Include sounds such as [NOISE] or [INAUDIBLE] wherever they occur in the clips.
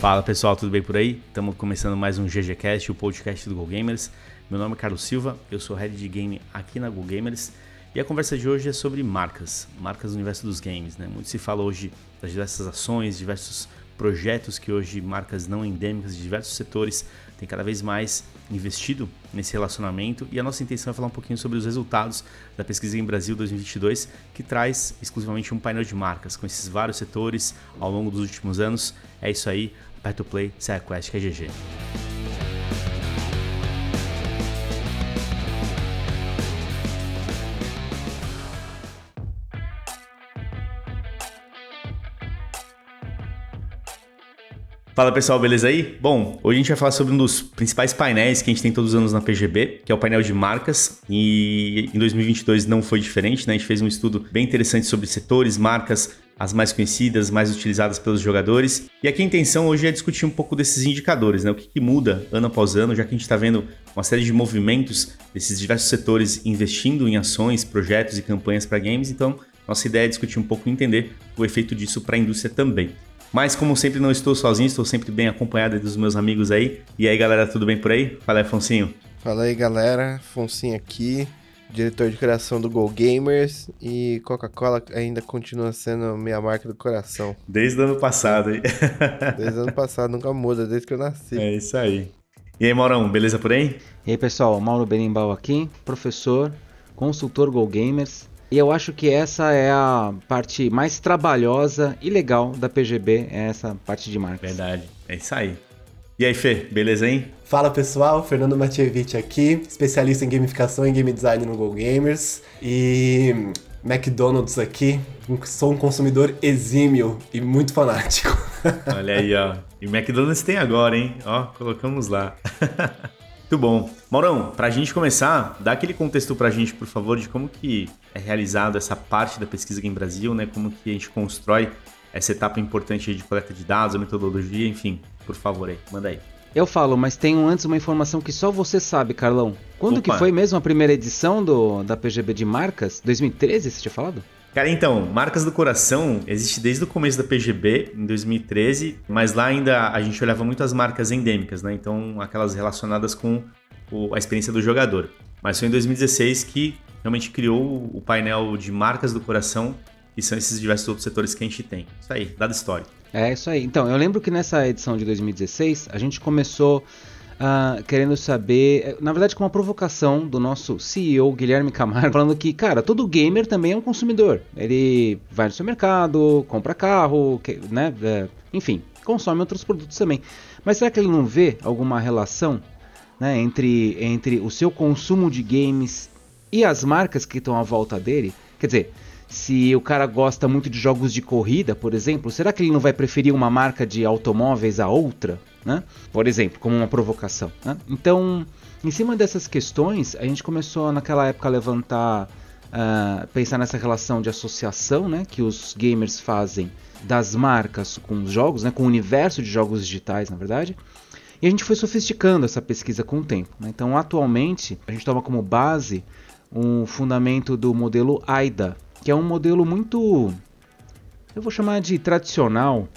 Fala pessoal, tudo bem por aí? Estamos começando mais um GGCast, o podcast do Go Gamers. Meu nome é Carlos Silva, eu sou head de game aqui na Go Gamers e a conversa de hoje é sobre marcas, marcas no universo dos games. Né? Muito se fala hoje das diversas ações, diversos projetos que hoje marcas não endêmicas de diversos setores têm cada vez mais investido nesse relacionamento e a nossa intenção é falar um pouquinho sobre os resultados da pesquisa em Brasil 2022 que traz exclusivamente um painel de marcas com esses vários setores ao longo dos últimos anos. É isso aí, Aperta Play, SideQuest, que é GG. Fala pessoal, beleza aí? Bom, hoje a gente vai falar sobre um dos principais painéis que a gente tem todos os anos na PGB, que é o painel de marcas. E em 2022 não foi diferente, né? A gente fez um estudo bem interessante sobre setores, marcas, as mais conhecidas, mais utilizadas pelos jogadores. E aqui a intenção hoje é discutir um pouco desses indicadores, né? O que, que muda ano após ano, já que a gente está vendo uma série de movimentos desses diversos setores investindo em ações, projetos e campanhas para games. Então, nossa ideia é discutir um pouco e entender o efeito disso para a indústria também. Mas como sempre não estou sozinho, estou sempre bem acompanhado dos meus amigos aí. E aí galera, tudo bem por aí? Fala aí, Afonsinho. Fala aí galera, Afonsinho aqui, diretor de criação do Go Gamers e Coca-Cola ainda continua sendo minha marca do coração. Desde o ano passado, hein? [LAUGHS] Desde o ano passado, nunca muda, desde que eu nasci. É isso aí. E aí, Maurão, beleza por aí? E aí, pessoal, Mauro Berimbau aqui, professor, consultor Go Gamers e eu acho que essa é a parte mais trabalhosa e legal da PGB, é essa parte de marcas. Verdade, é isso aí. E aí, Fê, beleza, hein? Fala pessoal, Fernando Matievich aqui, especialista em gamificação e game design no Go Gamers. E McDonald's aqui, sou um consumidor exímio e muito fanático. [LAUGHS] Olha aí, ó. E McDonald's tem agora, hein? Ó, colocamos lá. [LAUGHS] Muito bom. Maurão, para a gente começar, dá aquele contexto para a gente, por favor, de como que é realizado essa parte da pesquisa em Brasil, né? Como que a gente constrói essa etapa importante de coleta de dados, a metodologia, enfim. Por favor aí, manda aí. Eu falo, mas tenho antes uma informação que só você sabe, Carlão. Quando Opa. que foi mesmo a primeira edição do, da PGB de marcas? 2013, você tinha falado? Cara, então, Marcas do Coração existe desde o começo da PGB, em 2013, mas lá ainda a gente olhava muito as marcas endêmicas, né? Então, aquelas relacionadas com o, a experiência do jogador. Mas foi em 2016 que realmente criou o painel de Marcas do Coração, que são esses diversos outros setores que a gente tem. Isso aí, dado história. É isso aí. Então, eu lembro que nessa edição de 2016 a gente começou uh, querendo saber, eh, na verdade com uma provocação do nosso CEO Guilherme Camargo, [LAUGHS] falando que, cara, todo gamer também é um consumidor. Ele vai no seu mercado, compra carro, né, é, enfim, consome outros produtos também. Mas será que ele não vê alguma relação né, entre, entre o seu consumo de games e as marcas que estão à volta dele? Quer dizer, se o cara gosta muito de jogos de corrida, por exemplo, será que ele não vai preferir uma marca de automóveis a outra? né? Por exemplo, como uma provocação. Né? Então, em cima dessas questões, a gente começou naquela época a levantar, uh, pensar nessa relação de associação, né? Que os gamers fazem das marcas com os jogos, né? Com o universo de jogos digitais, na verdade. E a gente foi sofisticando essa pesquisa com o tempo. Né? Então, atualmente, a gente toma como base um fundamento do modelo AIDA, que é um modelo muito, eu vou chamar de tradicional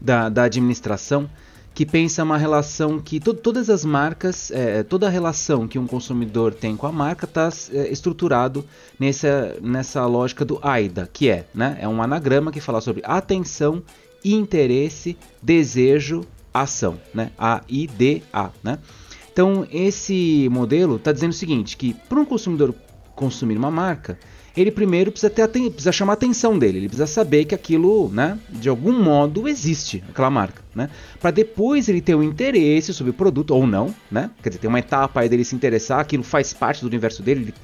da, da administração, que pensa uma relação que to todas as marcas, é, toda a relação que um consumidor tem com a marca está é, estruturado nessa, nessa lógica do AIDA, que é, né, é um anagrama que fala sobre atenção, interesse, desejo, ação, né, A-I-D-A, né. Então esse modelo está dizendo o seguinte, que para um consumidor consumir uma marca, ele primeiro precisa, ter, precisa chamar a atenção dele, ele precisa saber que aquilo, né, de algum modo existe, aquela marca, né? Para depois ele ter um interesse sobre o produto ou não, né? Quer dizer, tem uma etapa aí dele se interessar, aquilo faz parte do universo dele, ele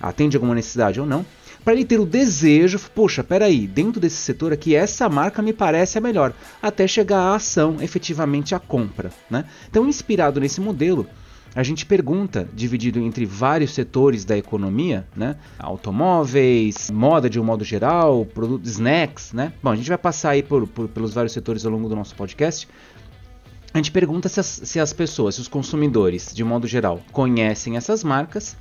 atende alguma necessidade ou não. Para ele ter o desejo, poxa, peraí, dentro desse setor aqui, essa marca me parece a melhor, até chegar à ação, efetivamente a compra, né? Então, inspirado nesse modelo, a gente pergunta, dividido entre vários setores da economia, né? Automóveis, moda de um modo geral, produtos, snacks, né? Bom, a gente vai passar aí por, por, pelos vários setores ao longo do nosso podcast. A gente pergunta se as, se as pessoas, se os consumidores, de modo geral, conhecem essas marcas,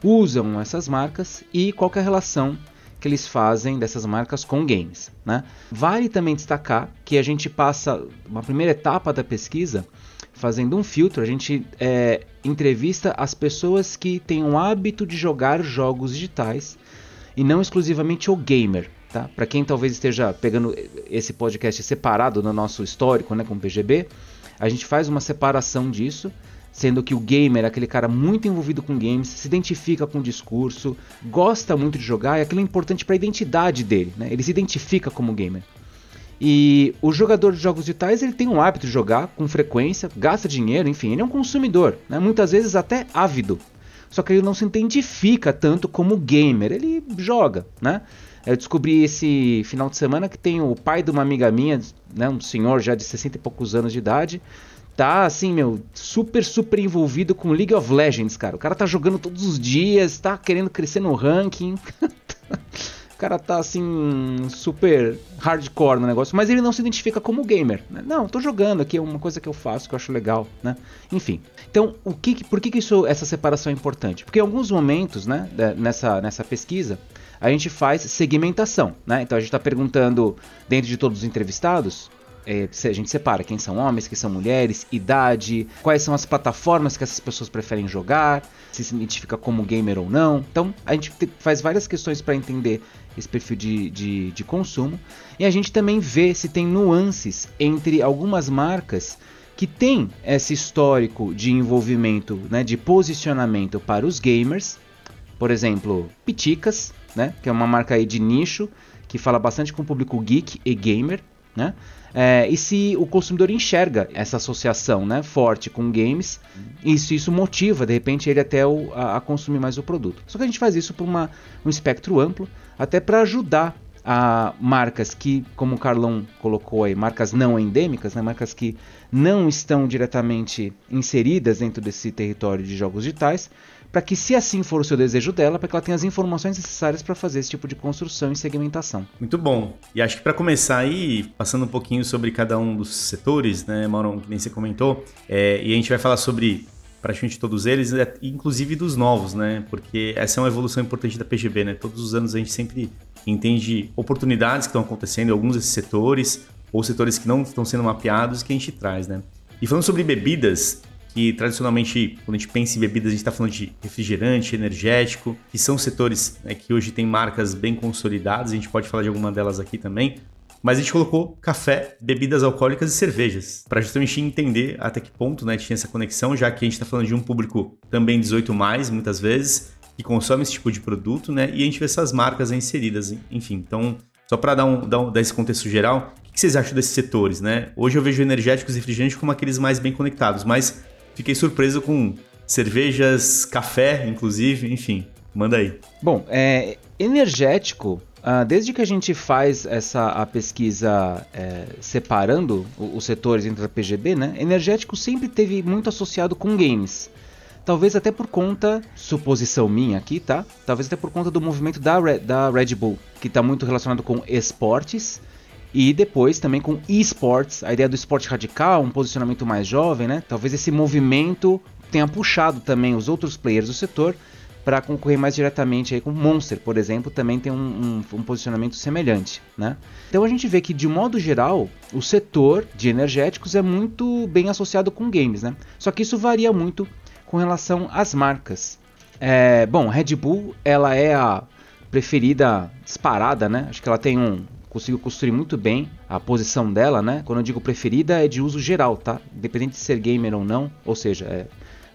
usam essas marcas e qual é a relação que eles fazem dessas marcas com games. Né? Vale também destacar que a gente passa uma primeira etapa da pesquisa fazendo um filtro, a gente é, entrevista as pessoas que têm o hábito de jogar jogos digitais e não exclusivamente o gamer. Tá? Para quem talvez esteja pegando esse podcast separado no nosso histórico né, com PGB, a gente faz uma separação disso sendo que o gamer é aquele cara muito envolvido com games, se identifica com o discurso, gosta muito de jogar e aquilo é importante para a identidade dele, né? Ele se identifica como gamer. E o jogador de jogos digitais ele tem um hábito de jogar com frequência, gasta dinheiro, enfim, ele é um consumidor, né? muitas vezes até ávido. Só que ele não se identifica tanto como gamer, ele joga, né? Eu descobri esse final de semana que tem o pai de uma amiga minha, né, um senhor já de 60 e poucos anos de idade, tá assim, meu, super, super envolvido com League of Legends, cara. O cara tá jogando todos os dias, tá querendo crescer no ranking. [LAUGHS] o cara tá assim, super hardcore no negócio, mas ele não se identifica como gamer. Né? Não, tô jogando aqui, é uma coisa que eu faço que eu acho legal, né? Enfim. Então, o que, por que, que isso, essa separação é importante? Porque em alguns momentos, né, nessa, nessa pesquisa, a gente faz segmentação, né? Então a gente está perguntando dentro de todos os entrevistados é, a gente separa quem são homens, quem são mulheres, idade, quais são as plataformas que essas pessoas preferem jogar, se se identifica como gamer ou não. Então a gente faz várias questões para entender esse perfil de, de, de consumo e a gente também vê se tem nuances entre algumas marcas que têm esse histórico de envolvimento, né, de posicionamento para os gamers. Por exemplo, Piticas, né, que é uma marca aí de nicho que fala bastante com o público geek e gamer, né? É, e se o consumidor enxerga essa associação né, forte com games, se isso motiva, de repente, ele até o, a, a, consumir mais o produto. Só que a gente faz isso por uma, um espectro amplo, até para ajudar a marcas que, como o Carlão colocou aí, marcas não endêmicas, né, marcas que não estão diretamente inseridas dentro desse território de jogos digitais, para que, se assim for o seu desejo dela, para que ela tenha as informações necessárias para fazer esse tipo de construção e segmentação. Muito bom. E acho que para começar aí, passando um pouquinho sobre cada um dos setores, né, Mauro, que nem você comentou, é, e a gente vai falar sobre praticamente todos eles, é, inclusive dos novos, né? Porque essa é uma evolução importante da PGB, né? Todos os anos a gente sempre entende oportunidades que estão acontecendo em alguns desses setores, ou setores que não estão sendo mapeados que a gente traz, né? E falando sobre bebidas, que tradicionalmente, quando a gente pensa em bebidas, a gente está falando de refrigerante, energético, que são setores né, que hoje têm marcas bem consolidadas, a gente pode falar de alguma delas aqui também. Mas a gente colocou café, bebidas alcoólicas e cervejas, para justamente entender até que ponto né, tinha essa conexão, já que a gente está falando de um público também 18 mais, muitas vezes, que consome esse tipo de produto, né? E a gente vê essas marcas inseridas, enfim. Então, só para dar, um, dar, um, dar esse contexto geral, o que vocês acham desses setores, né? Hoje eu vejo energéticos e refrigerantes como aqueles mais bem conectados, mas Fiquei surpreso com cervejas, café, inclusive, enfim. Manda aí. Bom, é, energético, uh, desde que a gente faz essa a pesquisa é, separando os setores entre a PGB, né? Energético sempre teve muito associado com games. Talvez até por conta, suposição minha aqui, tá? Talvez até por conta do movimento da da Red Bull, que está muito relacionado com esportes e depois também com esports, a ideia do esporte radical, um posicionamento mais jovem, né? Talvez esse movimento tenha puxado também os outros players do setor para concorrer mais diretamente aí com Monster, por exemplo, também tem um, um, um, posicionamento semelhante, né? Então a gente vê que de modo geral o setor de energéticos é muito bem associado com games, né? Só que isso varia muito com relação às marcas. É, bom, Red Bull ela é a preferida disparada, né? Acho que ela tem um, conseguiu construir muito bem a posição dela, né? Quando eu digo preferida, é de uso geral, tá? Independente de ser gamer ou não, ou seja, é,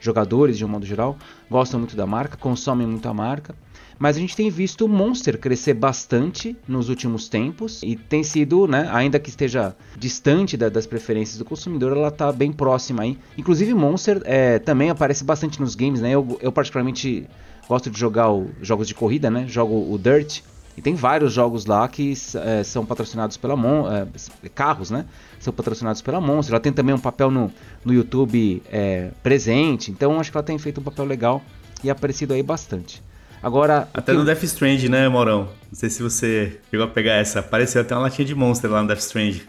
jogadores de um modo geral gostam muito da marca, consomem muito a marca. Mas a gente tem visto o Monster crescer bastante nos últimos tempos e tem sido, né, ainda que esteja distante da, das preferências do consumidor, ela está bem próxima aí. Inclusive Monster é, também aparece bastante nos games, né? Eu, eu particularmente gosto de jogar o, jogos de corrida, né? Jogo o Dirt e tem vários jogos lá que é, são patrocinados pela Mon é, carros, né? São patrocinados pela Monster. Ela tem também um papel no, no YouTube é, presente. Então acho que ela tem feito um papel legal e aparecido aí bastante. Agora. Até no Death Strange, né, Morão? Não sei se você chegou a pegar essa. Apareceu até uma latinha de Monster lá no Death Strange.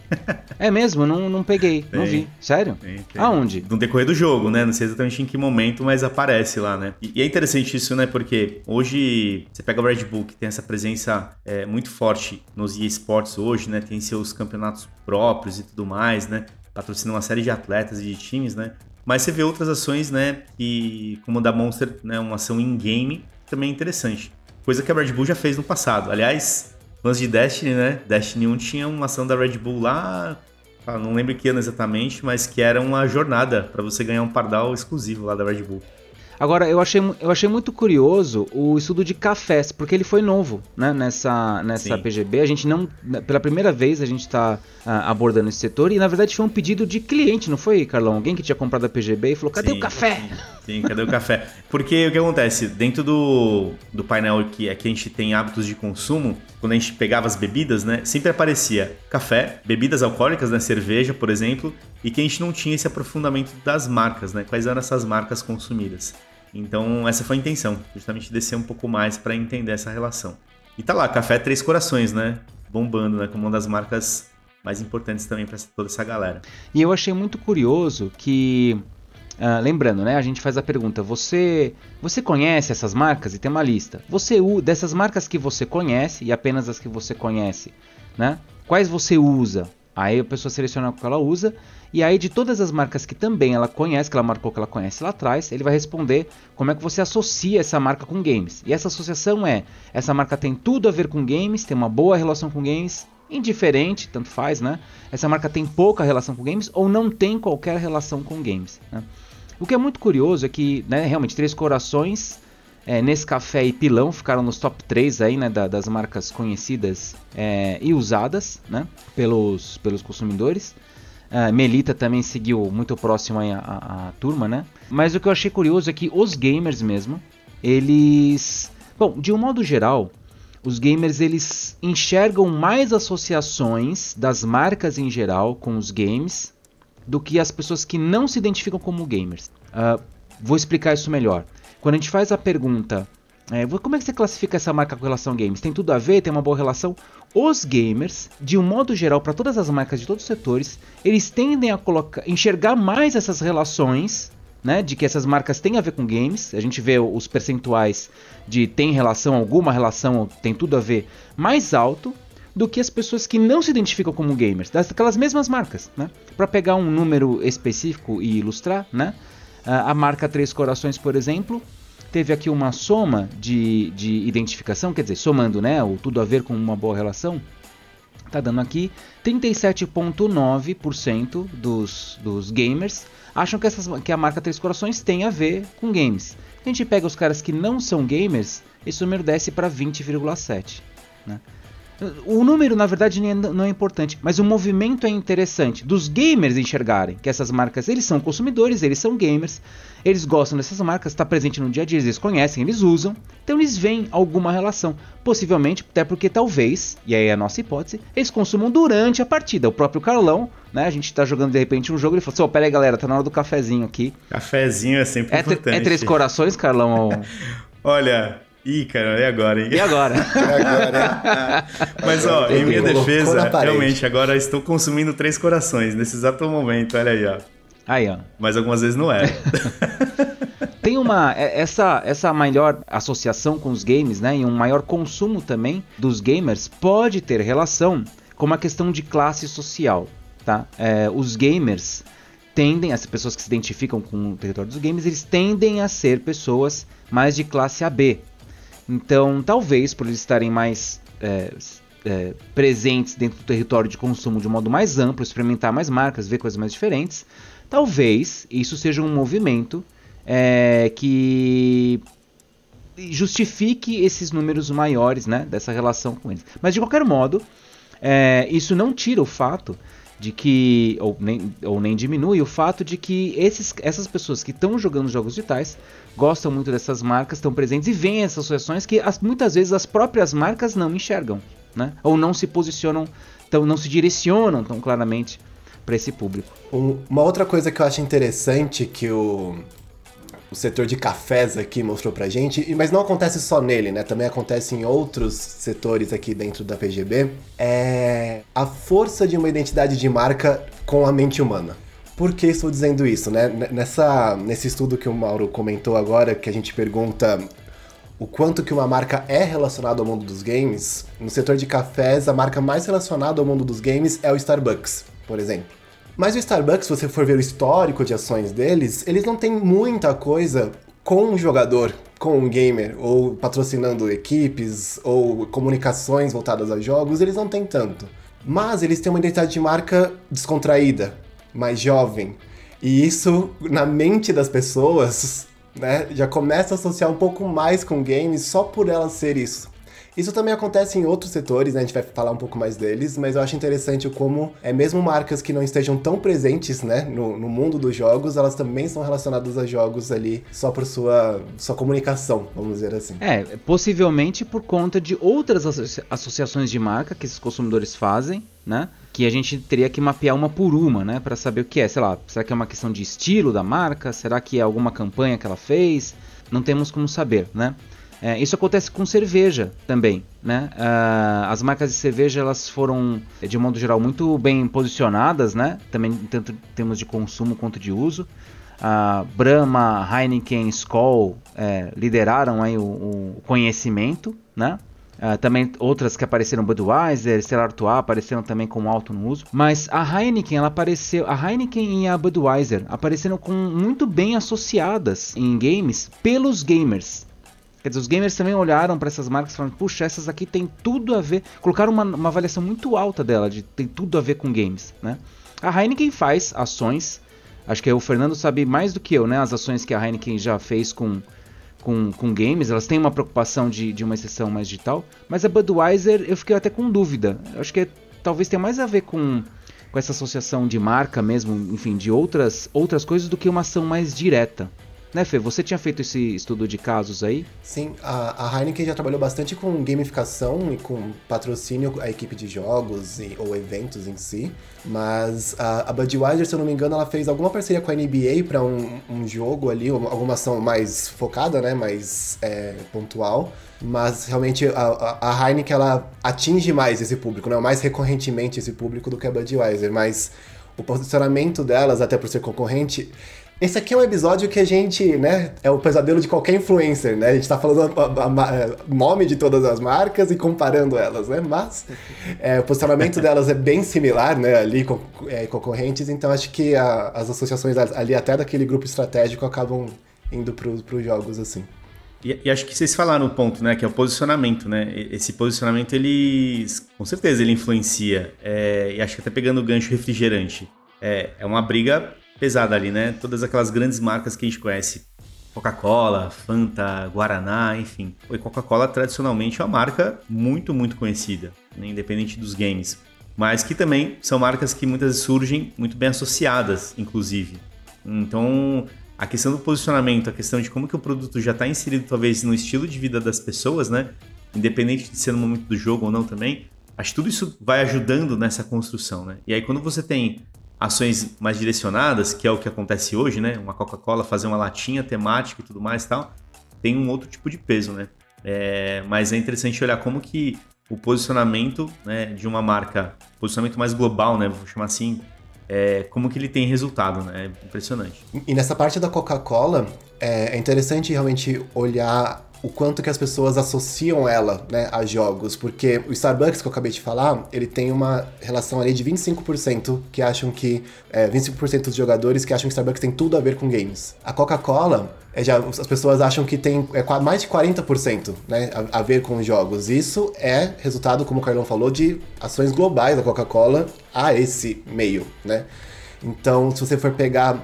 é mesmo? Não, não peguei. Tem, não vi. Sério? Tem, tem. Aonde? No decorrer do jogo, né? Não sei exatamente em que momento, mas aparece lá, né? E, e é interessante isso, né? Porque hoje você pega o Red Bull, que tem essa presença é, muito forte nos eSports hoje, né? Tem seus campeonatos próprios e tudo mais, né? Patrocina uma série de atletas e de times, né? Mas você vê outras ações, né? Que, como a da Monster, né? Uma ação in-game também é interessante. Coisa que a Red Bull já fez no passado. Aliás, lance de Destiny, né? Destiny 1 tinha uma ação da Red Bull lá, ah, não lembro que ano exatamente, mas que era uma jornada para você ganhar um pardal exclusivo lá da Red Bull. Agora, eu achei, eu achei muito curioso o estudo de cafés, porque ele foi novo né, nessa, nessa PGB. A gente não. Pela primeira vez a gente está ah, abordando esse setor e na verdade foi um pedido de cliente, não foi, Carlão? Alguém que tinha comprado a PGB e falou: cadê sim, o café? Sim, sim, cadê o café? Porque o que acontece? Dentro do, do painel que aqui a gente tem hábitos de consumo, quando a gente pegava as bebidas, né? Sempre aparecia café, bebidas alcoólicas, né? Cerveja, por exemplo, e que a gente não tinha esse aprofundamento das marcas, né? Quais eram essas marcas consumidas. Então, essa foi a intenção, justamente descer um pouco mais para entender essa relação. E tá lá, Café Três Corações, né? Bombando, né? Como uma das marcas mais importantes também para toda essa galera. E eu achei muito curioso que. Uh, lembrando, né? A gente faz a pergunta: você você conhece essas marcas? E tem uma lista. Você dessas marcas que você conhece e apenas as que você conhece, né? Quais você usa? Aí a pessoa seleciona o que ela usa e aí, de todas as marcas que também ela conhece, que ela marcou que ela conhece lá atrás, ele vai responder como é que você associa essa marca com games. E essa associação é: essa marca tem tudo a ver com games, tem uma boa relação com games, indiferente, tanto faz, né? Essa marca tem pouca relação com games ou não tem qualquer relação com games. Né? O que é muito curioso é que, né, realmente, Três Corações, é, Nescafé e Pilão ficaram nos top 3 aí, né, da, das marcas conhecidas é, e usadas né, pelos, pelos consumidores. Uh, Melita também seguiu muito próximo a, a, a, turma, né? Mas o que eu achei curioso é que os gamers mesmo, eles... Bom, de um modo geral, os gamers eles enxergam mais associações das marcas em geral com os games do que as pessoas que não se identificam como gamers. Uh, vou explicar isso melhor. Quando a gente faz a pergunta é, como é que você classifica essa marca com relação a games? Tem tudo a ver? Tem uma boa relação? Os gamers, de um modo geral, para todas as marcas de todos os setores, eles tendem a colocar, enxergar mais essas relações, né, de que essas marcas têm a ver com games. A gente vê os percentuais de tem relação, alguma relação, tem tudo a ver, mais alto do que as pessoas que não se identificam como gamers, daquelas mesmas marcas, né? Para pegar um número específico e ilustrar, né? A marca Três Corações, por exemplo, teve aqui uma soma de, de identificação, quer dizer, somando né, o tudo a ver com uma boa relação, tá dando aqui 37,9% dos, dos gamers acham que, essas, que a marca Três Corações tem a ver com games. A gente pega os caras que não são gamers, esse número desce para 20,7%. Né? O número, na verdade, é, não é importante, mas o movimento é interessante dos gamers enxergarem que essas marcas, eles são consumidores, eles são gamers, eles gostam dessas marcas, está presente no dia a dia, eles conhecem, eles usam, então eles veem alguma relação. Possivelmente, até porque talvez, e aí é a nossa hipótese, eles consumam durante a partida. O próprio Carlão, né? A gente está jogando de repente um jogo, ele falou assim: oh, pera aí, galera, tá na hora do cafezinho aqui. Cafezinho é sempre é importante. É três corações, Carlão? [LAUGHS] Olha, Ih, cara, e agora, hein? E agora? [LAUGHS] agora [LAUGHS] Mas, ó, em minha defesa, realmente, agora estou consumindo três corações nesse exato momento, olha aí, ó. Aí, ó. Mas algumas vezes não é. [LAUGHS] Tem uma é, essa essa maior associação com os games, né, e um maior consumo também dos gamers pode ter relação com uma questão de classe social, tá? É, os gamers tendem, as pessoas que se identificam com o território dos games, eles tendem a ser pessoas mais de classe AB, então, talvez por eles estarem mais é, é, presentes dentro do território de consumo de um modo mais amplo, experimentar mais marcas, ver coisas mais diferentes, talvez isso seja um movimento é, que justifique esses números maiores né, dessa relação com eles. Mas de qualquer modo, é, isso não tira o fato de que, ou nem, ou nem diminui o fato de que esses, essas pessoas que estão jogando jogos digitais gostam muito dessas marcas, estão presentes e veem essas associações que as, muitas vezes as próprias marcas não enxergam, né? ou não se posicionam, tão, não se direcionam tão claramente para esse público. Um, uma outra coisa que eu acho interessante que o o setor de cafés aqui mostrou pra gente, mas não acontece só nele, né? Também acontece em outros setores aqui dentro da PGB. É a força de uma identidade de marca com a mente humana. Por que estou dizendo isso, né? Nessa, nesse estudo que o Mauro comentou agora, que a gente pergunta o quanto que uma marca é relacionada ao mundo dos games, no setor de cafés, a marca mais relacionada ao mundo dos games é o Starbucks, por exemplo. Mas o Starbucks, se você for ver o histórico de ações deles, eles não têm muita coisa com um jogador, com um gamer, ou patrocinando equipes, ou comunicações voltadas a jogos, eles não têm tanto. Mas eles têm uma identidade de marca descontraída, mais jovem. E isso, na mente das pessoas, né, já começa a associar um pouco mais com games só por ela ser isso. Isso também acontece em outros setores, né? A gente vai falar um pouco mais deles, mas eu acho interessante como é mesmo marcas que não estejam tão presentes, né, no, no mundo dos jogos, elas também são relacionadas a jogos ali só por sua, sua comunicação, vamos dizer assim. É, possivelmente por conta de outras associações de marca que esses consumidores fazem, né? Que a gente teria que mapear uma por uma, né? Para saber o que é. Sei lá, será que é uma questão de estilo da marca? Será que é alguma campanha que ela fez? Não temos como saber, né? É, isso acontece com cerveja também, né? Uh, as marcas de cerveja elas foram, de modo geral, muito bem posicionadas, né? Também tanto em termos de consumo quanto de uso. Uh, Brahma, Heineken, Skol é, lideraram aí o, o, conhecimento, né? Uh, também outras que apareceram Budweiser, Stella Artois apareceram também com alto no uso. Mas a Heineken, ela apareceu, a Heineken e a Budweiser apareceram com muito bem associadas em games pelos gamers. Quer dizer, os gamers também olharam para essas marcas falando, puxa, essas aqui tem tudo a ver. Colocaram uma, uma avaliação muito alta dela, de tem tudo a ver com games, né? A Heineken faz ações, acho que o Fernando sabe mais do que eu, né? As ações que a Heineken já fez com, com, com games, elas têm uma preocupação de, de uma exceção mais digital, mas a Budweiser eu fiquei até com dúvida. acho que é, talvez tenha mais a ver com, com essa associação de marca mesmo, enfim, de outras, outras coisas do que uma ação mais direta. Né, Fê? Você tinha feito esse estudo de casos aí? Sim, a, a Heineken já trabalhou bastante com gamificação e com patrocínio à equipe de jogos e, ou eventos em si. Mas a, a Budweiser, se eu não me engano, ela fez alguma parceria com a NBA para um, um jogo ali, alguma ação mais focada, né? Mais é, pontual. Mas realmente a, a Heineken ela atinge mais esse público, né? Mais recorrentemente esse público do que a Budweiser. Mas o posicionamento delas, até por ser concorrente, esse aqui é um episódio que a gente, né, é o pesadelo de qualquer influencer, né? A gente tá falando o nome de todas as marcas e comparando elas, né? Mas é, o posicionamento [LAUGHS] delas é bem similar, né, ali com é, concorrentes, então acho que a, as associações ali até daquele grupo estratégico acabam indo para os jogos assim. E, e, acho que vocês falaram o ponto, né? Que é o posicionamento, né? Esse posicionamento, ele, com certeza, ele influencia. É, e acho que até pegando o gancho refrigerante. É, é uma briga pesada ali, né? Todas aquelas grandes marcas que a gente conhece. Coca-Cola, Fanta, Guaraná, enfim. E Coca-Cola tradicionalmente é uma marca muito, muito conhecida, né? independente dos games. Mas que também são marcas que muitas vezes surgem muito bem associadas, inclusive. Então, a questão do posicionamento, a questão de como que o produto já está inserido talvez no estilo de vida das pessoas, né? Independente de ser no momento do jogo ou não também, acho que tudo isso vai ajudando nessa construção, né? E aí quando você tem ações mais direcionadas, que é o que acontece hoje, né? Uma Coca-Cola fazer uma latinha temática e tudo mais e tal, tem um outro tipo de peso, né? É, mas é interessante olhar como que o posicionamento né, de uma marca, posicionamento mais global, né? Vou chamar assim, é, como que ele tem resultado, né? É impressionante. E nessa parte da Coca-Cola, é, é interessante realmente olhar o quanto que as pessoas associam ela, né, a jogos, porque o Starbucks que eu acabei de falar, ele tem uma relação ali de 25% que acham que é, 25% dos jogadores que acham que Starbucks tem tudo a ver com games. A Coca-Cola é já, as pessoas acham que tem é, mais de 40% né, a, a, ver com jogos. Isso é resultado, como o Carlão falou, de ações globais da Coca-Cola a esse meio, né? Então, se você for pegar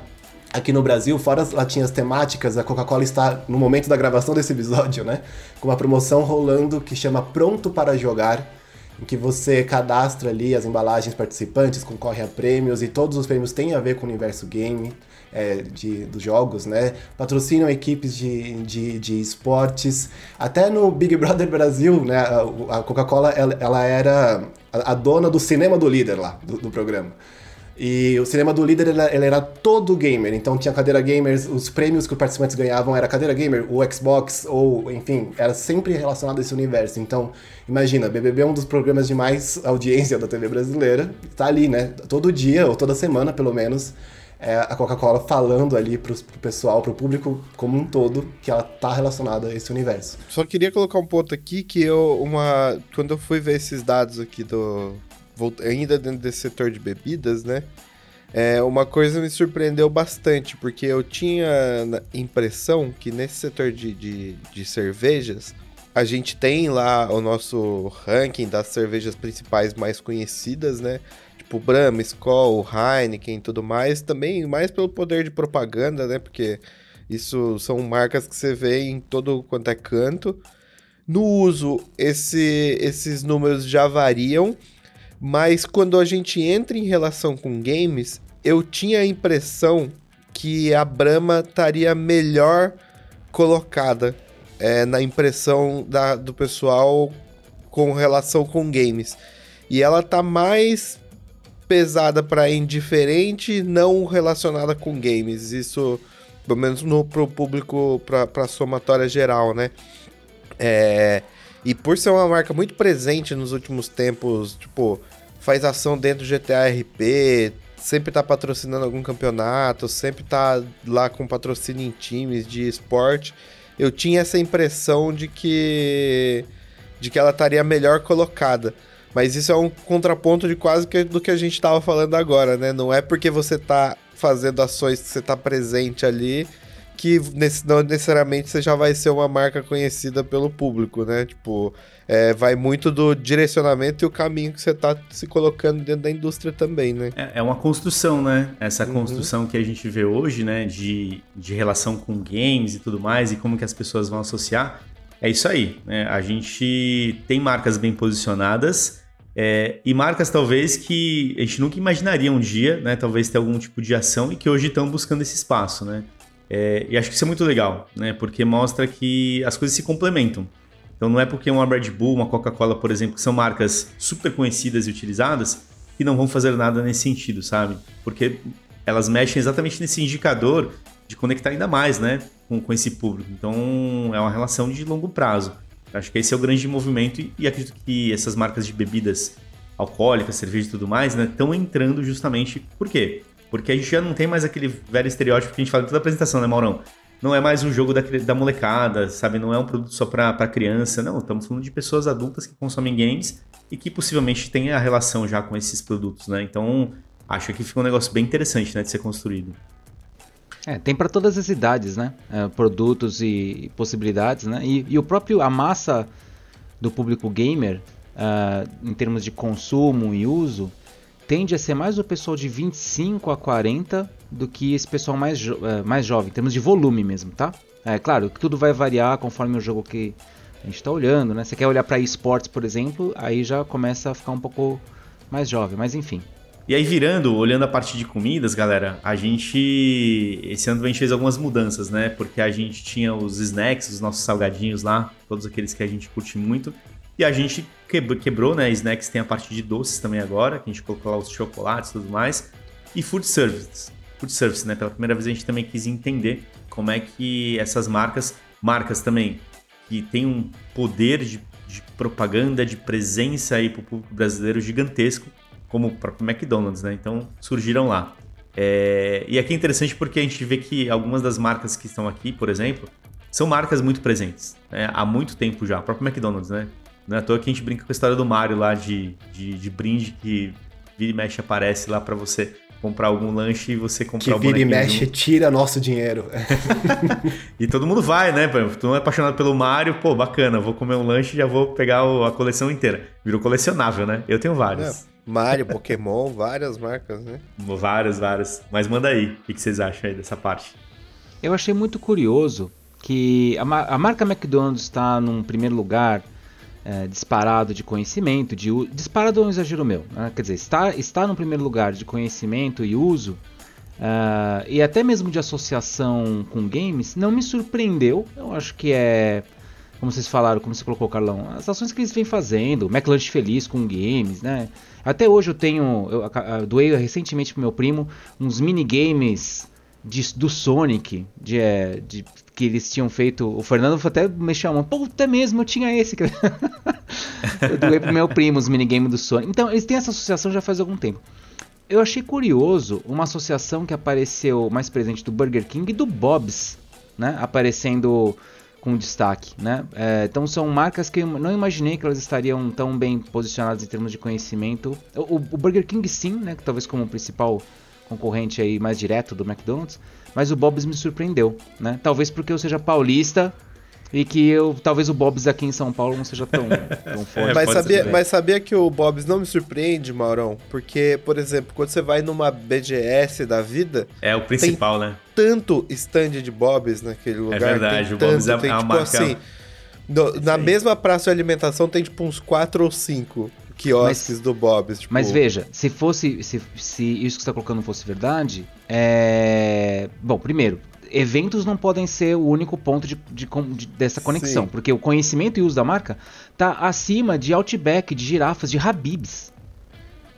aqui no Brasil, fora as latinhas temáticas, a Coca-Cola está, no momento da gravação desse episódio, né, com uma promoção rolando que chama Pronto para Jogar, em que você cadastra ali as embalagens participantes, concorre a prêmios e todos os prêmios têm a ver com o universo game. É, de, dos jogos, né? Patrocinam equipes de, de, de esportes. Até no Big Brother Brasil, né? A, a Coca-Cola ela, ela, era a, a, dona do cinema do líder lá, do, do programa. E o cinema do líder, ele, ele era todo gamer. Então tinha cadeira gamers, os prêmios que os participantes ganhavam era cadeira gamer, o Xbox, ou enfim, era sempre relacionado a esse universo. Então, imagina, BBB é um dos programas de mais audiência da TV brasileira. Tá ali, né? Todo dia, ou toda semana, pelo menos, é a Coca-Cola falando ali pro, pro pessoal, pro público como um todo, que ela tá relacionada a esse universo. Só queria colocar um ponto aqui que eu, uma. Quando eu fui ver esses dados aqui do, ainda dentro desse setor de bebidas, né? É, uma coisa me surpreendeu bastante, porque eu tinha impressão que nesse setor de, de, de cervejas, a gente tem lá o nosso ranking das cervejas principais mais conhecidas, né? Tipo Brahma, Skol, Heineken e tudo mais. Também mais pelo poder de propaganda, né? Porque isso são marcas que você vê em todo quanto é canto. No uso, esse, esses números já variam. Mas quando a gente entra em relação com games, eu tinha a impressão que a Brahma estaria melhor colocada é, na impressão da, do pessoal com relação com games. E ela tá mais pesada para indiferente, não relacionada com games. Isso, pelo menos no, pro público, pra, pra somatória geral, né? É, e por ser uma marca muito presente nos últimos tempos, tipo, faz ação dentro do GTA RP, sempre tá patrocinando algum campeonato, sempre tá lá com patrocínio em times de esporte. Eu tinha essa impressão de que de que ela estaria melhor colocada. Mas isso é um contraponto de quase que do que a gente estava falando agora, né? Não é porque você tá fazendo ações que você tá presente ali que não necessariamente você já vai ser uma marca conhecida pelo público, né? Tipo, é, vai muito do direcionamento e o caminho que você está se colocando dentro da indústria também, né? É, é uma construção, né? Essa uhum. construção que a gente vê hoje, né? De, de relação com games e tudo mais, e como que as pessoas vão associar. É isso aí, né? A gente tem marcas bem posicionadas é, e marcas talvez que a gente nunca imaginaria um dia, né? Talvez ter algum tipo de ação e que hoje estão buscando esse espaço, né? É, e acho que isso é muito legal, né? Porque mostra que as coisas se complementam. Então não é porque uma Red Bull, uma Coca-Cola, por exemplo, que são marcas super conhecidas e utilizadas, que não vão fazer nada nesse sentido, sabe? Porque elas mexem exatamente nesse indicador de conectar ainda mais, né? Com, com esse público. Então é uma relação de longo prazo. Acho que esse é o grande movimento e, e acredito que essas marcas de bebidas alcoólicas, cerveja e tudo mais, né, estão entrando justamente por quê? Porque a gente já não tem mais aquele velho estereótipo que a gente fala em toda apresentação, né, Maurão? Não é mais um jogo da, da molecada, sabe? Não é um produto só para criança. Não, estamos falando de pessoas adultas que consomem games e que possivelmente têm a relação já com esses produtos, né? Então, acho que fica um negócio bem interessante, né, de ser construído. É, tem para todas as idades, né? É, produtos e possibilidades, né? E, e, o próprio a massa do público gamer, uh, em termos de consumo e uso, tende a ser mais o pessoal de 25 a 40 do que esse pessoal mais, jo é, mais jovem, em termos de volume mesmo, tá? É claro que tudo vai variar conforme o jogo que a gente está olhando, né? Você quer olhar para esportes, por exemplo, aí já começa a ficar um pouco mais jovem, mas enfim. E aí, virando, olhando a parte de comidas, galera, a gente. Esse ano a gente fez algumas mudanças, né? Porque a gente tinha os snacks, os nossos salgadinhos lá, todos aqueles que a gente curte muito. E a gente quebrou, né? Snacks tem a parte de doces também agora, que a gente colocou lá os chocolates e tudo mais. E food service. Food service, né? Pela primeira vez a gente também quis entender como é que essas marcas, marcas também que têm um poder de, de propaganda, de presença aí para o público brasileiro gigantesco, como o próprio McDonald's, né? Então surgiram lá. É... E aqui é interessante porque a gente vê que algumas das marcas que estão aqui, por exemplo, são marcas muito presentes, né? há muito tempo já. O próprio McDonald's, né? Não é à toa que a gente brinca com a história do Mario lá de, de, de brinde que vira e mexe aparece lá para você comprar algum lanche e você comprar que vira e mexe tira nosso dinheiro. [LAUGHS] [LAUGHS] e todo mundo vai, né? Tu não é apaixonado pelo Mario, pô, bacana, vou comer um lanche e já vou pegar a coleção inteira. Virou colecionável, né? Eu tenho vários. É, Mario, Pokémon, [LAUGHS] várias marcas, né? Várias, várias. Mas manda aí, o que vocês acham aí dessa parte? Eu achei muito curioso que a, a marca McDonald's está num primeiro lugar é, disparado de conhecimento, de disparado é um exagero meu, né? quer dizer, está, está no primeiro lugar de conhecimento e uso, uh, e até mesmo de associação com games, não me surpreendeu, eu acho que é como vocês falaram, como você colocou, Carlão, as ações que eles vêm fazendo, McLanche Feliz com games, né? Até hoje eu tenho, eu, eu doei recentemente pro meu primo uns minigames de, do Sonic, de, é, de, que eles tinham feito. O Fernando até me chamou, puta mesmo, eu tinha esse. [LAUGHS] eu doei pro meu primo os minigames do Sonic. Então, eles têm essa associação já faz algum tempo. Eu achei curioso uma associação que apareceu mais presente do Burger King e do Bob's, né? Aparecendo com destaque, né? É, então são marcas que eu não imaginei que elas estariam tão bem posicionadas em termos de conhecimento. O, o Burger King sim, né? Talvez como principal concorrente aí mais direto do McDonald's, mas o Bob's me surpreendeu, né? Talvez porque eu seja paulista e que eu talvez o Bob's aqui em São Paulo não seja tão, [LAUGHS] tão forte. É, mas, sabia, mas sabia que o Bob's não me surpreende, Maurão? Porque, por exemplo, quando você vai numa BGS da vida. É o principal, né? Tanto stand de Bob's naquele lugar. É verdade, o tanto, Bob's é, tem, é uma tipo, marca. Assim, no, na mesma praça de alimentação tem tipo uns quatro ou cinco quiosques mas, do Bob's. Tipo... Mas veja, se fosse. Se, se isso que você está colocando fosse verdade, é. Bom, primeiro, eventos não podem ser o único ponto de, de, de dessa conexão, Sim. porque o conhecimento e uso da marca está acima de Outback, de girafas, de Habibs.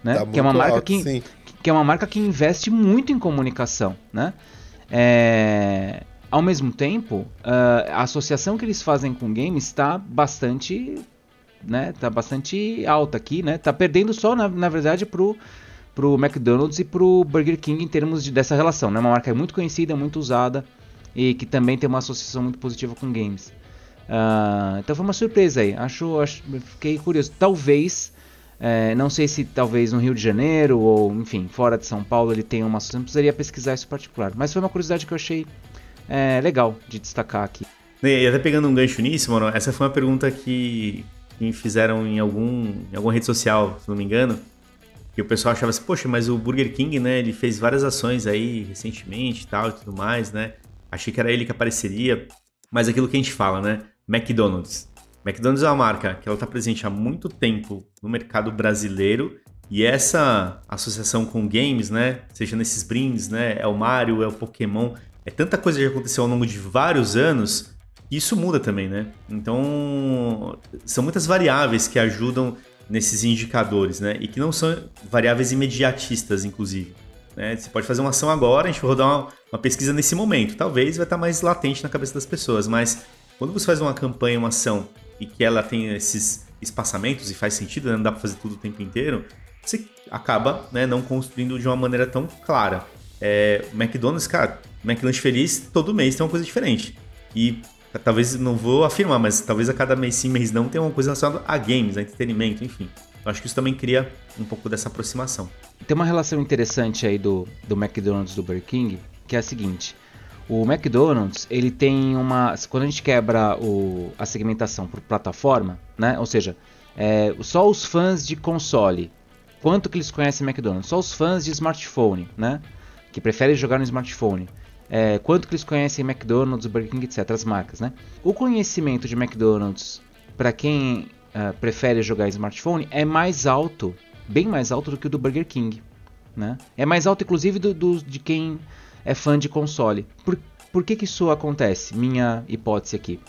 Né? Tá que é uma marca alto, que, que é uma marca que investe muito em comunicação, né? É, ao mesmo tempo, uh, a associação que eles fazem com games está bastante né, tá bastante alta aqui, né? Tá perdendo só, na, na verdade, pro, pro McDonald's e pro Burger King em termos de, dessa relação, né? Uma marca muito conhecida, muito usada e que também tem uma associação muito positiva com games. Uh, então foi uma surpresa aí. Acho, acho fiquei curioso. Talvez, é, não sei se talvez no Rio de Janeiro ou, enfim, fora de São Paulo ele tenha uma associação. Precisaria pesquisar isso particular. Mas foi uma curiosidade que eu achei é, legal de destacar aqui. E até pegando um gancho nisso, mano, essa foi uma pergunta que que fizeram em, algum, em alguma rede social, se não me engano, que o pessoal achava assim, poxa, mas o Burger King, né, ele fez várias ações aí recentemente e tal e tudo mais, né? Achei que era ele que apareceria, mas aquilo que a gente fala, né? McDonald's. McDonald's é uma marca que ela está presente há muito tempo no mercado brasileiro e essa associação com games, né? Seja nesses brindes, né? É o Mario, é o Pokémon, é tanta coisa que aconteceu ao longo de vários anos isso muda também, né? Então, são muitas variáveis que ajudam nesses indicadores, né? E que não são variáveis imediatistas, inclusive. Né? Você pode fazer uma ação agora, a gente vai rodar uma, uma, pesquisa nesse momento. Talvez vai estar mais latente na cabeça das pessoas, mas quando você faz uma campanha, uma ação, e que ela tem esses espaçamentos e faz sentido, né? não dá para fazer tudo o tempo inteiro, você acaba né, não construindo de uma maneira tão clara. É, McDonald's, cara, McLanche Feliz, todo mês tem uma coisa diferente. E Talvez, não vou afirmar, mas talvez a cada mês sim, mês não, tenha uma coisa relacionada a games, a entretenimento, enfim. Eu acho que isso também cria um pouco dessa aproximação. Tem uma relação interessante aí do, do McDonald's do Burger King, que é a seguinte. O McDonald's, ele tem uma... Quando a gente quebra o, a segmentação por plataforma, né? Ou seja, é, só os fãs de console. Quanto que eles conhecem McDonald's? Só os fãs de smartphone, né? Que preferem jogar no smartphone é, quanto que eles conhecem McDonald's, Burger King, etc. As marcas, né? O conhecimento de McDonald's para quem uh, prefere jogar em smartphone é mais alto, bem mais alto do que o do Burger King, né? É mais alto, inclusive, do, do de quem é fã de console. Por, por que, que isso acontece? Minha hipótese aqui.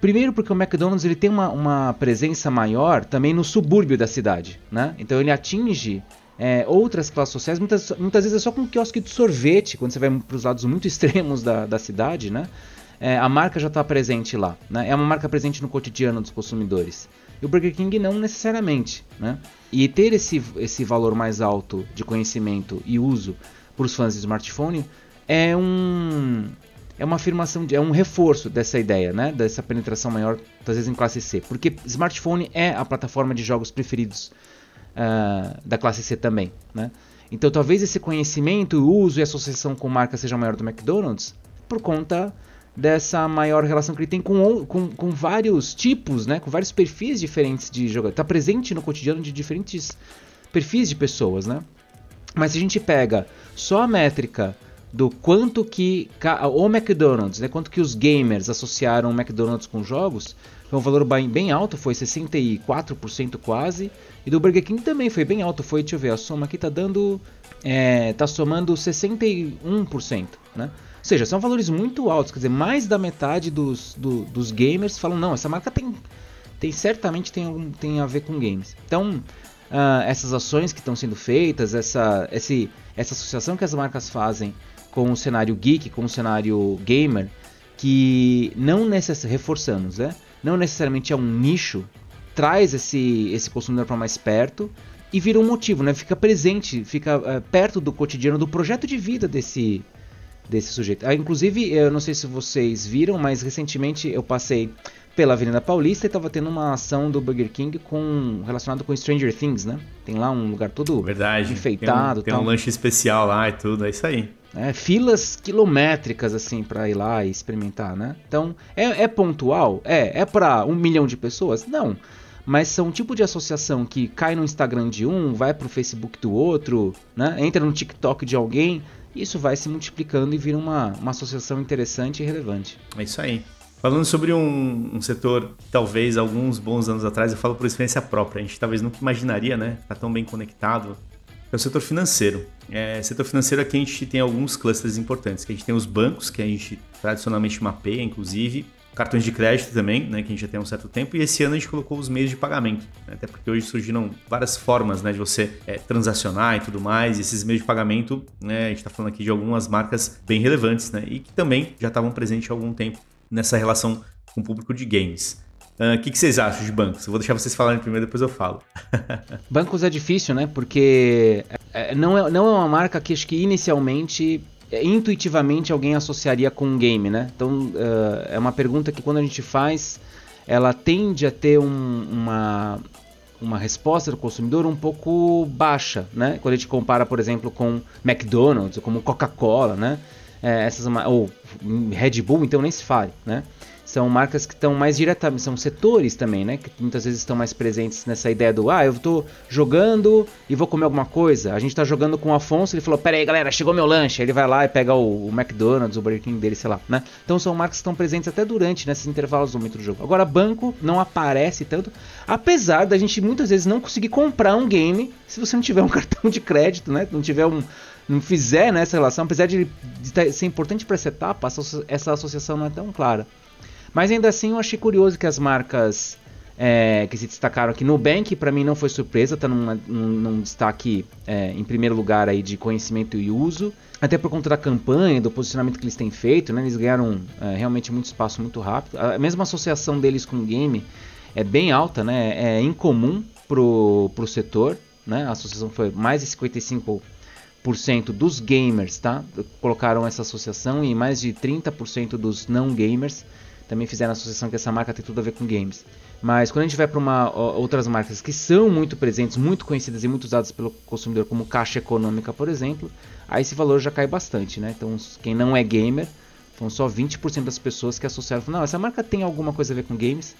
Primeiro porque o McDonald's ele tem uma, uma presença maior também no subúrbio da cidade, né? Então ele atinge é, outras classes sociais, muitas, muitas vezes é só com um quiosque de sorvete, quando você vai para os lados muito [LAUGHS] extremos da, da cidade, né? É, a marca já está presente lá, né? É uma marca presente no cotidiano dos consumidores. E o Burger King não necessariamente, né? E ter esse, esse valor mais alto de conhecimento e uso para os fãs de smartphone é um é uma afirmação, de, é um reforço dessa ideia, né? Dessa penetração maior, às vezes em classe C, porque smartphone é a plataforma de jogos preferidos uh, da classe C também, né? Então talvez esse conhecimento, uso e associação com marca seja maior do McDonald's por conta dessa maior relação que ele tem com, com, com vários tipos, né? Com vários perfis diferentes de jogador. Está presente no cotidiano de diferentes perfis de pessoas, né? Mas se a gente pega só a métrica do quanto que o McDonald's, né, quanto que os gamers associaram o McDonald's com jogos, foi um valor bem alto, foi 64% quase, e do Burger King também foi bem alto, foi, deixa eu ver, a soma aqui tá dando, é, tá somando 61%, né? seja, são valores muito altos, quer dizer, mais da metade dos, do, dos gamers falam, não, essa marca tem, tem certamente tem, tem a ver com games. Então, uh, essas ações que estão sendo feitas, essa, esse, essa associação que as marcas fazem com o cenário geek, com o cenário gamer, que não necessariamente, reforçamos, né? Não necessariamente é um nicho, traz esse, esse consumidor para mais perto e vira um motivo, né? Fica presente, fica uh, perto do cotidiano, do projeto de vida desse, desse sujeito. Ah, inclusive, eu não sei se vocês viram, mas recentemente eu passei pela Avenida Paulista e estava tendo uma ação do Burger King com relacionado com Stranger Things, né? Tem lá um lugar todo Verdade. enfeitado, tem um, tem um lanche especial lá e tudo, é isso aí. É, filas quilométricas assim para ir lá e experimentar, né? Então é, é pontual, é, é para um milhão de pessoas, não. Mas são um tipo de associação que cai no Instagram de um, vai pro Facebook do outro, né? Entra no TikTok de alguém, isso vai se multiplicando e vira uma, uma associação interessante e relevante. É isso aí. Falando sobre um, um, setor talvez alguns bons anos atrás, eu falo por experiência própria, a gente talvez nunca imaginaria, né? Tá tão bem conectado. É o setor financeiro. É, setor financeiro aqui a gente tem alguns clusters importantes, que a gente tem os bancos, que a gente tradicionalmente mapeia, inclusive, cartões de crédito também, né, que a gente já tem há um certo tempo, e esse ano a gente colocou os meios de pagamento, né, até porque hoje surgiram várias formas né, de você é, transacionar e tudo mais, e esses meios de pagamento, né, a gente está falando aqui de algumas marcas bem relevantes, né, e que também já estavam presentes há algum tempo nessa relação com o público de games. O uh, que, que, vocês acham de bancos? Eu vou deixar vocês falarem primeiro, depois eu falo. [LAUGHS] bancos é difícil, né? Porque é, não, é, não é uma marca que acho que inicialmente, é, intuitivamente, alguém associaria com um game, né? Então, uh, é uma pergunta que quando a gente faz, ela tende a ter um, uma, uma resposta do consumidor um pouco baixa, né? Quando a gente compara, por exemplo, com McDonald's, como Coca-Cola, né? É, essas, ou Red Bull, então nem se fale, né? São marcas que estão mais diretamente, são setores também, né? Que muitas vezes estão mais presentes nessa ideia do, ah, eu estou jogando e vou comer alguma coisa. A gente está jogando com o Afonso, ele falou, pera aí galera, chegou meu lanche. Aí ele vai lá e pega o, o, McDonald's, o Burger King dele, sei lá, né? Então são marcas que estão presentes até durante nesses intervalos do momento do jogo. Agora, banco não aparece tanto, apesar da gente muitas vezes não conseguir comprar um game se você não tiver um [LAUGHS] cartão de crédito, né? Não tiver um, não fizer né, essa relação, apesar de, de ser importante para essa etapa, essa associação não é tão clara. Mas ainda assim eu achei curioso que as marcas é, que se destacaram aqui, Nubank para mim não foi surpresa, está num, num, destaque é, em primeiro lugar aí de conhecimento e uso, até por conta da campanha, do posicionamento que eles têm feito, né, eles ganharam é, realmente muito espaço muito rápido. A mesma associação deles com o game é bem alta, né, é incomum pro, pro setor, né, a associação foi mais de 55 dos gamers, tá? Colocaram essa associação e mais de 30% dos não gamers também fizeram a associação que essa marca tem tudo a ver com games. Mas quando a gente vai para outras marcas que são muito presentes, muito conhecidas e muito usadas pelo consumidor, como Caixa Econômica, por exemplo, aí esse valor já cai bastante, né? Então, quem não é gamer, são só 20% das pessoas que associaram, não, essa marca tem alguma coisa a ver com games,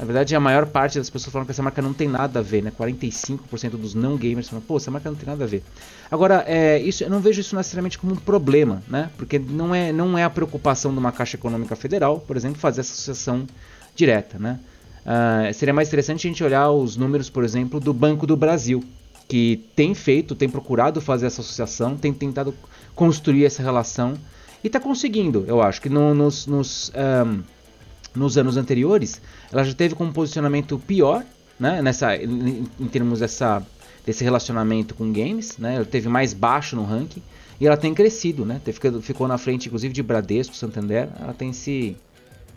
na verdade, a maior parte das pessoas falam que essa marca não tem nada a ver, né? 45% dos não gamers falam, pô, essa marca não tem nada a ver. Agora, é, isso, eu não vejo isso necessariamente como um problema, né? Porque não é, não é a preocupação de uma Caixa Econômica Federal, por exemplo, fazer essa associação direta, né? Uh, seria mais interessante a gente olhar os números, por exemplo, do Banco do Brasil, que tem feito, tem procurado fazer essa associação, tem tentado construir essa relação e está conseguindo, eu acho, que no, nos, nos um, nos anos anteriores, ela já teve com um posicionamento pior, né, nessa, em, em termos dessa, desse relacionamento com games, né, ela teve mais baixo no ranking, e ela tem crescido, né, ficou na frente inclusive de Bradesco, Santander, ela tem se...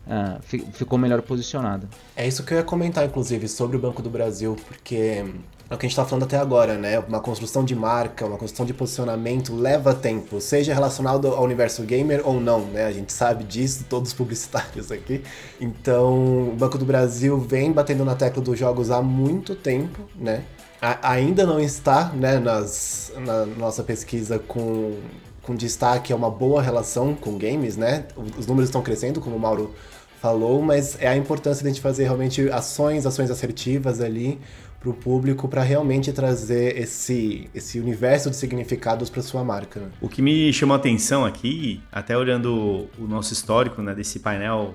Uh, ficou melhor posicionada. É isso que eu ia comentar, inclusive, sobre o Banco do Brasil, porque é o que a gente está falando até agora, né? Uma construção de marca, uma construção de posicionamento leva tempo, seja relacionado ao universo gamer ou não, né? A gente sabe disso, todos os publicitários aqui. Então, o Banco do Brasil vem batendo na tecla dos jogos há muito tempo, né? A ainda não está, né, nas, na nossa pesquisa com, com destaque a uma boa relação com games, né? Os números estão crescendo, como o Mauro falou, mas é a importância de a gente fazer realmente ações, ações assertivas ali para o público para realmente trazer esse, esse universo de significados para sua marca. Né? O que me chamou a atenção aqui, até olhando o nosso histórico né, desse painel,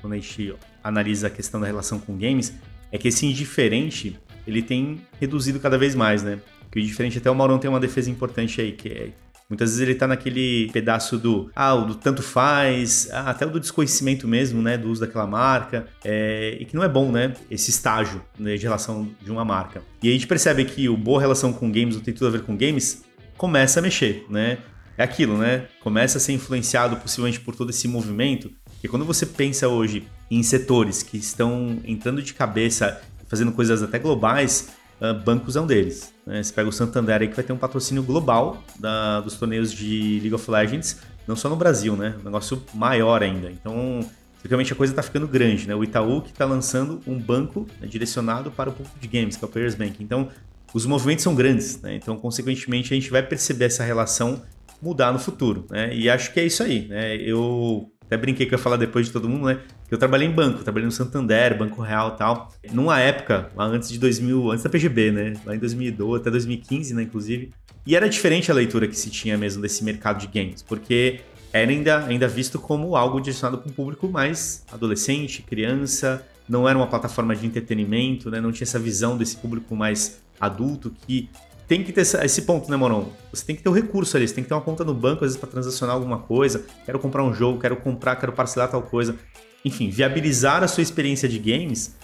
quando a gente analisa a questão da relação com games, é que esse indiferente ele tem reduzido cada vez mais, né? Que o indiferente até o Maurão tem uma defesa importante aí, que é Muitas vezes ele tá naquele pedaço do, ah, o do tanto faz, ah, até o do desconhecimento mesmo, né, do uso daquela marca, é, e que não é bom, né, esse estágio né, de relação de uma marca. E a gente percebe que o boa relação com games, não tem tudo a ver com games, começa a mexer, né? É aquilo, né? Começa a ser influenciado possivelmente por todo esse movimento. E quando você pensa hoje em setores que estão entrando de cabeça, fazendo coisas até globais, uh, bancos é um deles. Né? Você pega o Santander aí que vai ter um patrocínio global da, dos torneios de League of Legends, não só no Brasil, né? Um negócio maior ainda. Então, realmente a coisa está ficando grande, né? O Itaú que está lançando um banco né, direcionado para o público de games, que é o Players Bank. Então, os movimentos são grandes, né? Então, consequentemente, a gente vai perceber essa relação mudar no futuro, né? E acho que é isso aí, né? Eu até brinquei que eu ia falar depois de todo mundo, né? Eu trabalhei em banco, trabalhei no Santander, Banco Real e tal. Numa época, lá antes de 2000, antes da PGB, né? Lá em 2012, até 2015, né, inclusive. E era diferente a leitura que se tinha mesmo desse mercado de games, porque era ainda, ainda visto como algo direcionado para um público mais adolescente, criança, não era uma plataforma de entretenimento, né? Não tinha essa visão desse público mais adulto que tem que ter esse ponto, né, Moron? Você tem que ter o um recurso ali, você tem que ter uma conta no banco, às vezes, para transacionar alguma coisa. Quero comprar um jogo, quero comprar, quero parcelar tal coisa. Enfim, viabilizar a sua experiência de games,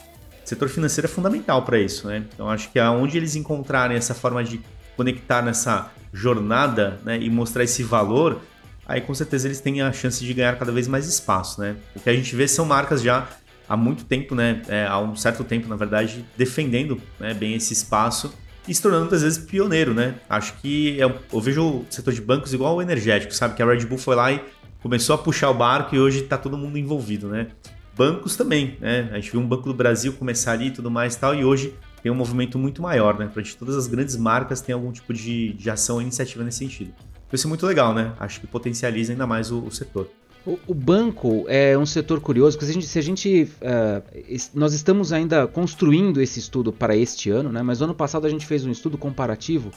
o setor financeiro é fundamental para isso, né? Então, acho que aonde eles encontrarem essa forma de conectar nessa jornada né, e mostrar esse valor, aí com certeza eles têm a chance de ganhar cada vez mais espaço, né? O que a gente vê são marcas já há muito tempo, né? É, há um certo tempo, na verdade, defendendo né, bem esse espaço e se tornando muitas vezes pioneiro, né? Acho que é, eu vejo o setor de bancos igual ao energético, sabe? Que a Red Bull foi lá e começou a puxar o barco e hoje está todo mundo envolvido, né? Bancos também, né? A gente viu um Banco do Brasil começar ali e tudo mais e tal, e hoje tem um movimento muito maior, né? Pra gente, todas as grandes marcas têm algum tipo de, de ação ou iniciativa nesse sentido. Isso é muito legal, né? Acho que potencializa ainda mais o, o setor. O, o, banco é um setor curioso, porque se a gente, se a gente uh, nós estamos ainda construindo esse estudo para este ano, né? Mas ano passado a gente fez um estudo comparativo,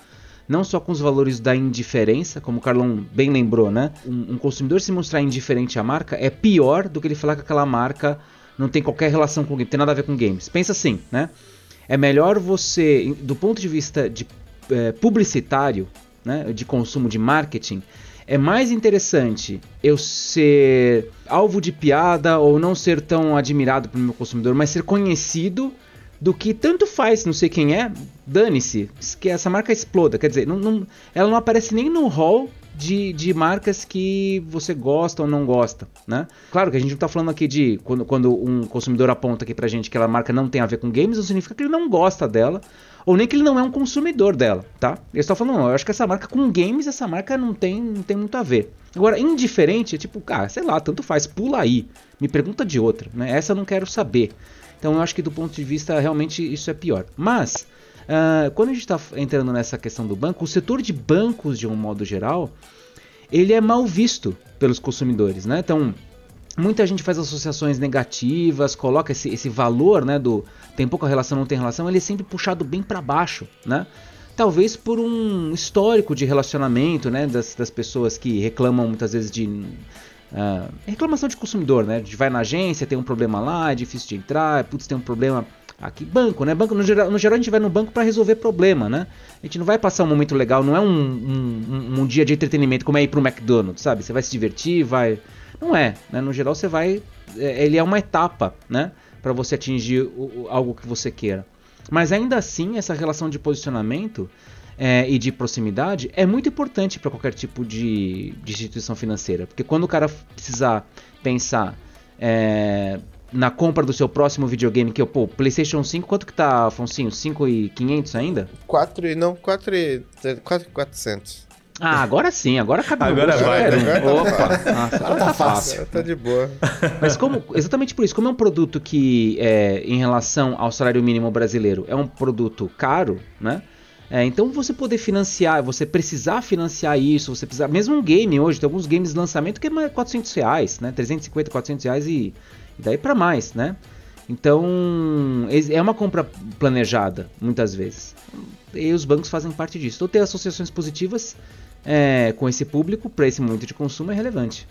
não só com os valores da indiferença, como o Carlão bem lembrou, né? Um, um consumidor se mostrar indiferente à marca é pior do que ele falar que aquela marca não tem qualquer relação com game, tem nada a ver com games. Pensa assim, né? É melhor você, do ponto de vista de é, publicitário, né, de consumo de marketing, é mais interessante eu ser alvo de piada ou não ser tão admirado pelo meu consumidor, mas ser conhecido do que tanto faz, não sei quem é, dane-se, que essa marca exploda. Quer dizer, não, não, ela não aparece nem no hall de, de marcas que você gosta ou não gosta, né? Claro que a gente não está falando aqui de quando, quando um consumidor aponta aqui pra gente que aquela marca não tem a ver com games, não significa que ele não gosta dela ou nem que ele não é um consumidor dela, tá? Eu estou falando, não, eu acho que essa marca com games, essa marca não tem, não tem muito a ver. Agora, indiferente, é tipo, cara, sei lá, tanto faz, pula aí, me pergunta de outra, né? Essa eu não quero saber. Então eu acho que do ponto de vista, realmente isso é pior. Mas, uh, quando a gente está entrando nessa questão do banco, o setor de bancos, de um modo geral, ele é mal visto pelos consumidores, né? Então, muita gente faz associações negativas, coloca esse, esse valor, né, do tem pouca relação, não tem relação, ele é sempre puxado bem para baixo, né? Talvez por um histórico de relacionamento, né, das, das pessoas que reclamam muitas vezes de uh, reclamação de consumidor, né? De vai na agência, tem um problema lá, é difícil de entrar, putz, tem um problema aqui banco, né? Banco no geral, no geral a gente vai no banco para resolver problema, né? A gente não vai passar um momento legal, não é um, um, um, dia de entretenimento como é ir pro McDonald's, sabe? Você vai se divertir, vai não é, né? No geral você vai, é, ele é uma etapa, né? para você atingir o, o, algo que você queira. Mas ainda assim, essa relação de posicionamento é, e de proximidade é muito importante para qualquer tipo de, de, instituição financeira. Porque quando o cara precisar pensar é, na compra do seu próximo videogame, que é o PlayStation 5, quanto que tá, Afonso? 5,500 ainda? 4 não, 4,400. Ah, agora sim, agora cabe Agora vai, né? Opa, nossa, agora tá fácil. Tá de boa. [LAUGHS] Mas como, exatamente por isso, como é um produto que, é, em relação ao salário mínimo brasileiro, é um produto caro, né? É, então você poder financiar, você precisar financiar isso, você precisar, mesmo um game hoje, tem alguns games de lançamento que é 400 reais, né? 350, 400 reais e, e daí para mais, né? Então é uma compra planejada, muitas vezes. E os bancos fazem parte disso. Então ter associações positivas é, com esse público para esse momento de consumo é relevante.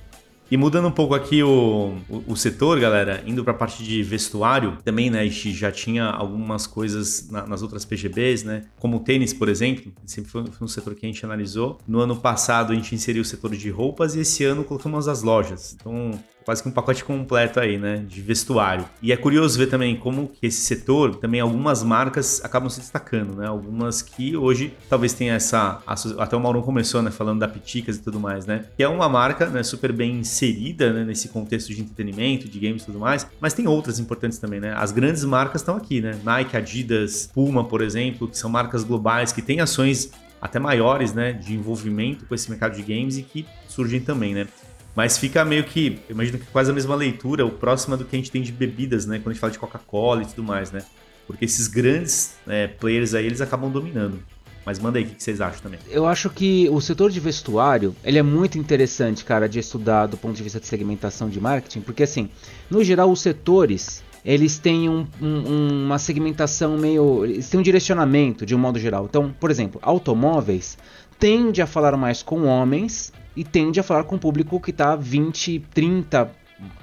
E mudando um pouco aqui o, o, o setor, galera, indo para a parte de vestuário, também, né, a gente já tinha algumas coisas na, nas outras PGBs, né, como o tênis, por exemplo, sempre foi, foi, um setor que a gente analisou. No ano passado a gente inseriu o setor de roupas e esse ano colocamos as lojas. Então, quase que um pacote completo aí, né, de vestuário. E é curioso ver também como que esse setor, também algumas marcas acabam se destacando, né? Algumas que hoje talvez tenha essa, até o Mauro começou, né, falando da Piticas e tudo mais, né? Que é uma marca, né, super bem inserida, né, nesse contexto de entretenimento, de games e tudo mais, mas tem outras importantes também, né? As grandes marcas estão aqui, né? Nike, Adidas, Puma, por exemplo, que são marcas globais que têm ações até maiores, né, de envolvimento com esse mercado de games e que surgem também, né? Mas fica meio que, eu imagino que quase a mesma leitura, o próximo do que a gente tem de bebidas, né? Quando a gente fala de Coca-Cola e tudo mais, né? Porque esses grandes né, players aí, eles acabam dominando. Mas manda aí o que vocês acham também. Eu acho que o setor de vestuário, ele é muito interessante, cara, de estudar do ponto de vista de segmentação de marketing, porque assim, no geral os setores, eles têm um, um, uma segmentação meio. Eles têm um direcionamento de um modo geral. Então, por exemplo, automóveis tende a falar mais com homens e tende a falar com o público que está 20, 30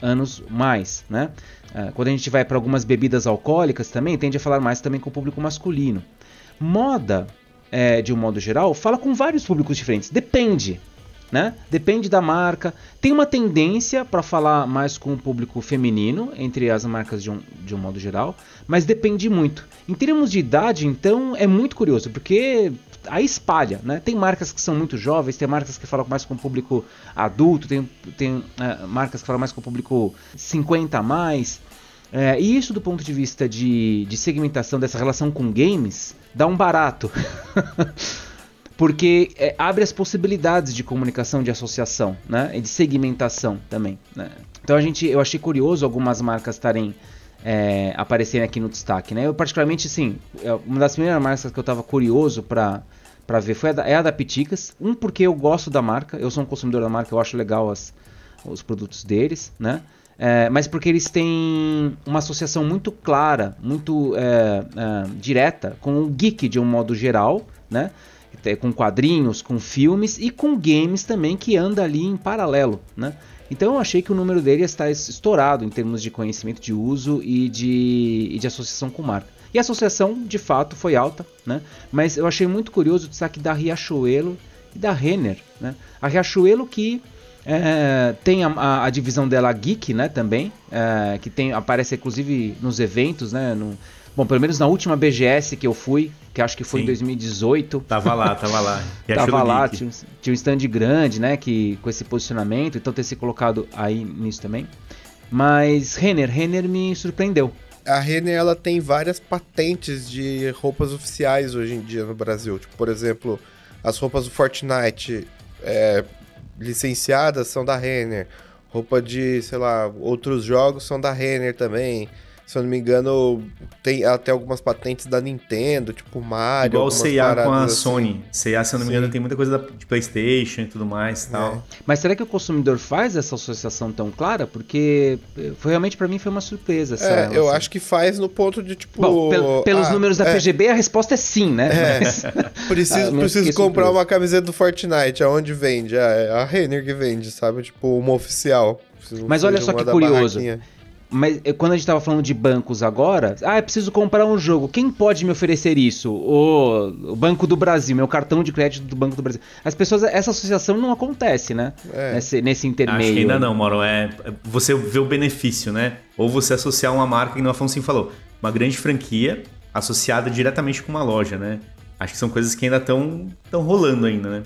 anos mais, né? Uh, quando a gente vai para algumas bebidas alcoólicas também, tende a falar mais também com o público masculino. Moda, é, de um modo geral, fala com vários públicos diferentes. Depende, né? Depende da marca. Tem uma tendência para falar mais com o público feminino entre as marcas de um, de um modo geral, mas depende muito. Em termos de idade, então, é muito curioso, porque aí espalha, né? Tem marcas que são muito jovens, tem marcas que falam mais com o público adulto, tem, tem é, marcas que falam mais com o público 50 a mais. É, e isso do ponto de vista de, de segmentação dessa relação com games dá um barato. [LAUGHS] Porque é, abre as possibilidades de comunicação, de associação, né? E de segmentação também. Né? Então a gente, eu achei curioso algumas marcas estarem é, aqui no destaque, né? Eu particularmente, sim, é, uma das primeiras marcas que eu estava curioso para para ver foi a é a da Piticas. Um porque eu gosto da marca, eu sou um consumidor da marca, eu acho legal as, os produtos deles, né? É, mas porque eles têm uma associação muito clara, muito é, é, direta com o geek de um modo geral, né? Com quadrinhos, com filmes e com games também que anda ali em paralelo, né? Então eu achei que o número dele está estourado em termos de conhecimento de uso e de, e de associação com marca. E a associação, de fato, foi alta, né? Mas eu achei muito curioso o destaque da Riachuelo e da Renner, né? A Riachuelo que é, tem a, a, divisão dela Geek, né, também, é, que tem, aparece inclusive nos eventos, né, no, bom, pelo menos na última BGS que eu fui, que acho que foi Sim. em 2018. Tava lá, tava lá. [LAUGHS] tava lá, tinha, tinha, um stand grande, né, que, com esse posicionamento, então ter se colocado aí nisso também. Mas Renner, Renner me surpreendeu. A Renner ela tem várias patentes de roupas oficiais hoje em dia no Brasil. Tipo, por exemplo, as roupas do Fortnite, é, licenciadas são da Renner. Roupa de, sei lá, outros jogos são da Renner também se eu não me engano, tem até algumas patentes da Nintendo, tipo Mario. Igual o C&A com a assim. Sony. C&A, se eu não me engano, tem muita coisa de Playstation e tudo mais e tal. É. Mas será que o consumidor faz essa associação tão clara? Porque eh, foi, realmente para mim foi uma surpresa. Essa, é, eu acho que faz no ponto de tipo... Bom, pel, pelos ah, números da é. PGB a resposta é sim, né? É. Mas... [LAUGHS] preciso [LAUGHS] ah, preciso comprar surpresa. uma camiseta do Fortnite, aonde vende? Ah, é a Renner que vende, sabe? Tipo, uma oficial. Mas olha só que curioso. Barraquinha. Mas eh, quando a gente estava falando de bancos agora, ah, eu preciso comprar um jogo. Quem pode me oferecer isso? O, o, Banco do Brasil, meu cartão de crédito do Banco do Brasil. As pessoas, essa associação não acontece, né? É. Nesse, nesse intermeio. Acho que ainda não, Moro. É, você vê o benefício, né? Ou você associar uma marca, que o Afonso falou, uma grande franquia associada diretamente com uma loja, né? Acho que são coisas que ainda estão rolando ainda, né?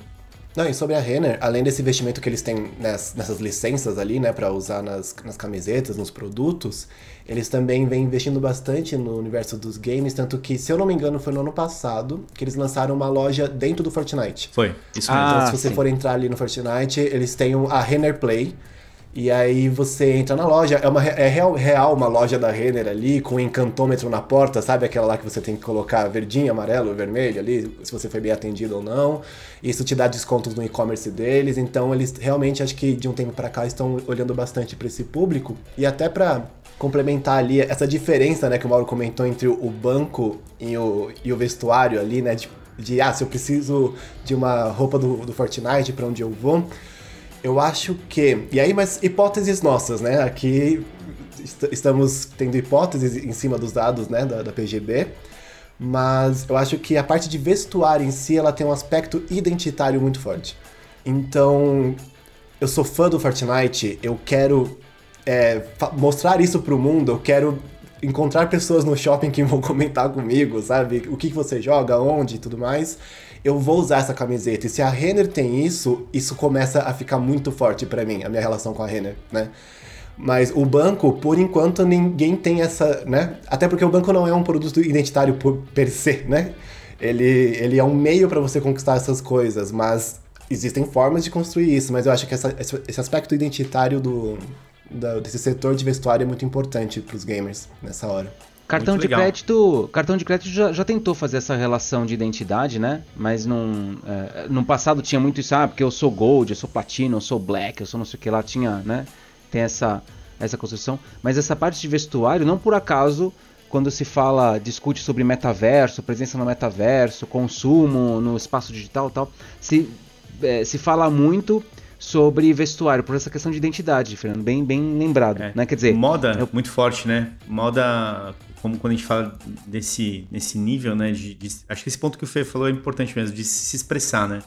Não, e sobre a Renner, além desse investimento que eles têm nessas licenças ali, né, para usar nas, nas camisetas, nos produtos, eles também vêm investindo bastante no universo dos games, tanto que, se eu não me engano, foi no ano passado que eles lançaram uma loja dentro do Fortnite. Foi, isso mesmo. Então, ah, se você sim. for entrar ali no Fortnite, eles têm a Renner Play, e aí você entra na loja, é, uma, é real, real uma loja da Renner ali, com um encantômetro na porta, sabe aquela lá que você tem que colocar verdinho, amarelo, vermelho ali, se você foi bem atendido ou não. Isso te dá descontos no e-commerce deles, então eles realmente acho que de um tempo para cá estão olhando bastante para esse público e até para complementar ali essa diferença, né, que o Mauro comentou entre o banco e o, e o vestuário ali, né, de, de ah, se eu preciso de uma roupa do, do Fortnite para onde eu vou, Eu acho que. E aí, mas hipóteses nossas, né? Aqui est estamos tendo hipóteses em cima dos dados né, da, da PGB. Mas eu acho que a parte de vestuário em si ela tem um aspecto identitário muito forte. Então, eu sou fã do Fortnite, eu quero é, mostrar isso pro mundo, eu quero encontrar pessoas no shopping que vão [LAUGHS] comentar comigo, sabe? O que, que você joga, onde e tudo mais. Eu vou usar essa camiseta. E se a Renner tem isso, isso começa a ficar muito forte para mim, a minha relação com a Renner, né? Mas o banco, por enquanto, ninguém tem essa, né? Até porque o banco não é um produto identitário por per se, né? Ele, ele é um meio para você conquistar essas coisas, mas existem formas de construir isso. Mas eu acho que essa, esse aspecto identitário do, da, desse setor de vestuário é muito importante para os gamers nessa hora. Cartão de crédito, cartão de crédito já, já, tentou fazer essa relação de identidade, né? Mas num, é, no passado tinha muito isso, ah, porque eu sou gold, eu sou platino, eu sou black, eu sou não sei o que lá, tinha, né? Tem essa essa construção, mas essa parte de vestuário, não por acaso, quando se fala, discute sobre metaverso, presença no metaverso, consumo no espaço digital, tal, se é, se fala muito sobre vestuário, por essa questão de identidade, Fernando, bem, bem lembrado, é. né? Quer dizer, moda eu... muito forte, né? Moda, como quando a gente fala desse, nesse nível, né? De, de, acho que esse ponto que o Fê falou é importante mesmo, de se expressar, né?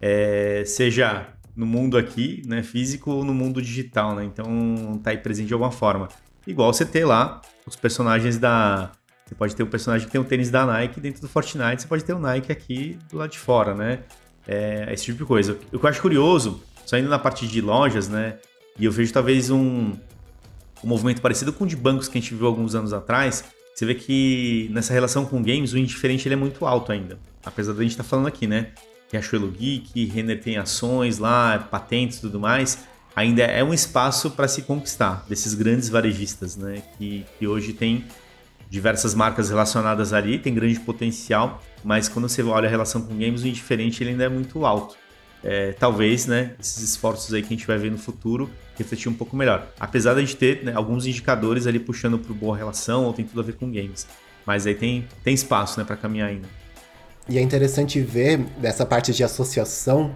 É, seja no mundo aqui, né, físico ou no mundo digital, né? Então tá aí presente de alguma forma. Igual você ter lá os personagens da você pode ter um personagem que tem o um tênis da Nike dentro do Fortnite, você pode ter o Nike aqui do lado de fora, né? É, esse tipo de coisa. O que eu acho curioso saindo na parte de lojas, né? E eu vejo talvez um, um movimento parecido com o de bancos que a gente viu alguns anos atrás. Você vê que nessa relação com games, o indiferente ele é muito alto ainda. Apesar da gente estar tá falando aqui, né? Que a Chuelo Geek, Renner tem ações lá, patentes e tudo mais. Ainda é um espaço para se conquistar desses grandes varejistas, né? Que, que hoje tem diversas marcas relacionadas ali, tem grande potencial, mas quando você olha a relação com games, o indiferente ele ainda é muito alto é, talvez, né, esses esforços aí que a gente vai ver no futuro refletir um pouco melhor. Apesar de a gente ter né, alguns indicadores ali puxando para boa relação ou tem tudo a ver com games. Mas aí tem, tem espaço né, para caminhar ainda. E é interessante ver dessa parte de associação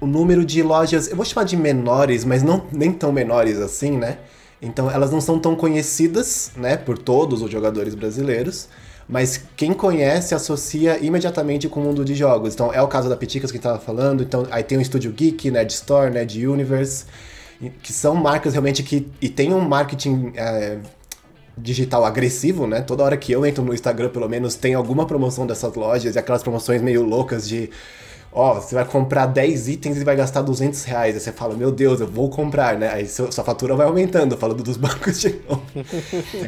o número de lojas, eu vou chamar de menores, mas não nem tão menores assim, né? Então elas não são tão conhecidas, né, por todos os jogadores brasileiros, mas quem conhece associa imediatamente com o mundo de jogos. Então é o caso da Piticas que estava falando, então aí tem o Estúdio Geek, Nerd Store, Nerd Universe, que são marcas realmente que e tem um marketing é, digital agressivo, né? Toda hora que eu entro no Instagram, pelo menos, tem alguma promoção dessas lojas e aquelas promoções meio loucas de ó, você vai comprar 10 itens e vai gastar 200 reais. Aí você fala, meu Deus, eu vou comprar, né? Aí sua fatura vai aumentando, falando dos [LAUGHS] bancos de novo.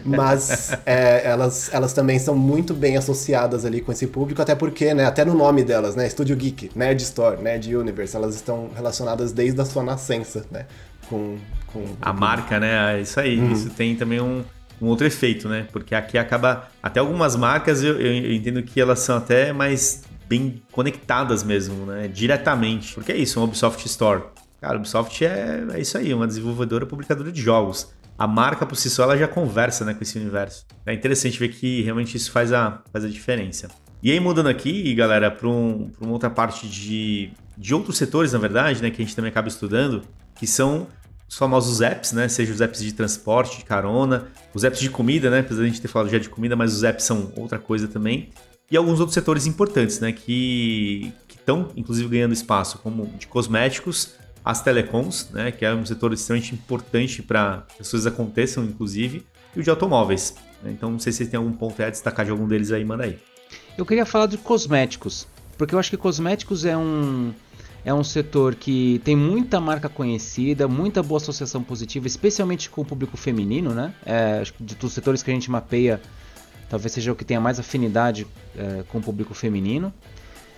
Mas é, elas, elas também são muito bem associadas ali com esse público, até porque, né, até no nome delas, né, Studio Geek, Nerd Store, Nerd Universe, elas estão relacionadas desde a sua nascença, né? Com, com a marca, né? É isso aí. Uhum. Isso tem também um, um outro efeito, né? Porque aqui acaba. Até algumas marcas eu, eu entendo que elas são até mais bem conectadas mesmo, né? Diretamente. Porque é isso, um Ubisoft Store. Cara, Ubisoft é, é isso aí, uma desenvolvedora publicadora de jogos. A marca por si só ela já conversa né, com esse universo. É interessante ver que realmente isso faz a, faz a diferença. E aí, mudando aqui, galera, para um, uma outra parte de, de outros setores, na verdade, né, que a gente também acaba estudando, que são os famosos apps, né? Seja os apps de transporte, de carona, os apps de comida, né? Apesar de a gente ter falado já de comida, mas os apps são outra coisa também e alguns outros setores importantes, né, que estão inclusive ganhando espaço, como de cosméticos, as telecoms, né, que é um setor extremamente importante para que as coisas aconteçam, inclusive, e o de automóveis. Então, não sei se têm algum ponto a destacar de algum deles aí, manda aí. Eu queria falar de cosméticos, porque eu acho que cosméticos é um é um setor que tem muita marca conhecida, muita boa associação positiva, especialmente com o público feminino, né? É, acho que de dos setores que a gente mapeia, talvez seja o que tenha mais afinidade é, com o público feminino.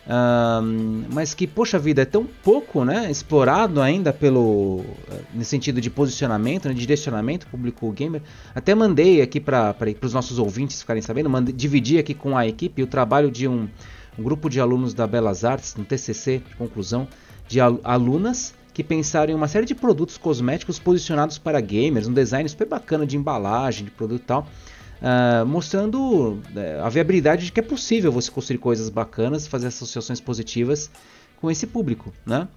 Um, mas que, poxa vida, é tão pouco né, explorado ainda pelo é, nesse sentido de posicionamento, né, de direcionamento público gamer. Até mandei aqui para os nossos ouvintes ficarem sabendo, mandei, dividi aqui com a equipe o trabalho de um, um grupo de alunos da Belas Artes, no TCC de conclusão, de al alunas que pensaram em uma série de produtos cosméticos posicionados para gamers, um design super bacana de embalagem, de produto e tal uh, mostrando uh, a viabilidade de que é possível você construir coisas bacanas, fazer associações positivas com esse público, né?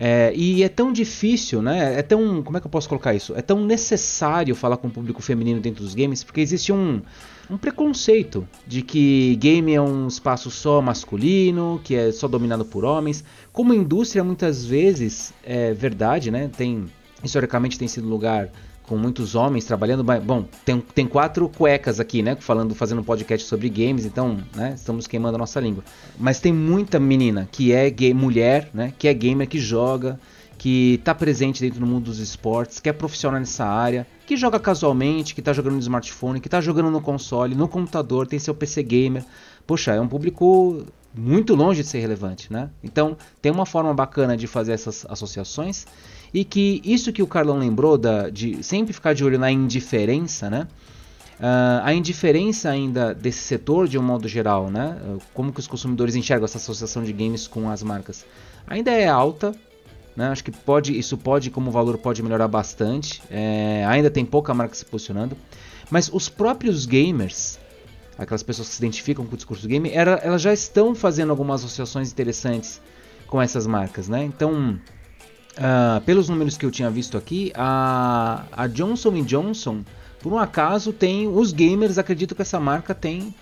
É, e é tão difícil, né? É tão. Como é que eu posso colocar isso? É tão necessário falar com o público feminino dentro dos games, porque existe um, um preconceito de que game é um espaço só masculino, que é só dominado por homens. Como indústria, muitas vezes é verdade, né? Tem. Historicamente tem sido lugar com muitos homens trabalhando. Bom, tem, tem quatro cuecas aqui, né? Falando, fazendo um podcast sobre games, então, né? Estamos queimando a nossa língua. Mas tem muita menina que é gay, mulher, né? Que é gamer, que joga, que está presente dentro do mundo dos esportes, que é profissional nessa área, que joga casualmente, que está jogando no smartphone, que está jogando no console, no computador, tem seu PC gamer. Poxa, é um público muito longe de ser relevante, né? Então, tem uma forma bacana de fazer essas associações e que isso que o Carlão lembrou da, de sempre ficar de olho na indiferença, né? Uh, a indiferença ainda desse setor de um modo geral, né? Como que os consumidores enxergam essa associação de games com as marcas? Ainda é alta, né? Acho que pode, isso pode, como valor, pode melhorar bastante. É, ainda tem pouca marca se posicionando, mas os próprios gamers, aquelas pessoas que se identificam com o discurso do game, elas já estão fazendo algumas associações interessantes com essas marcas, né? Então Uh, pelos números que eu tinha visto aqui, a, a Johnson Johnson, por um acaso, tem. Os gamers acreditam que essa marca tem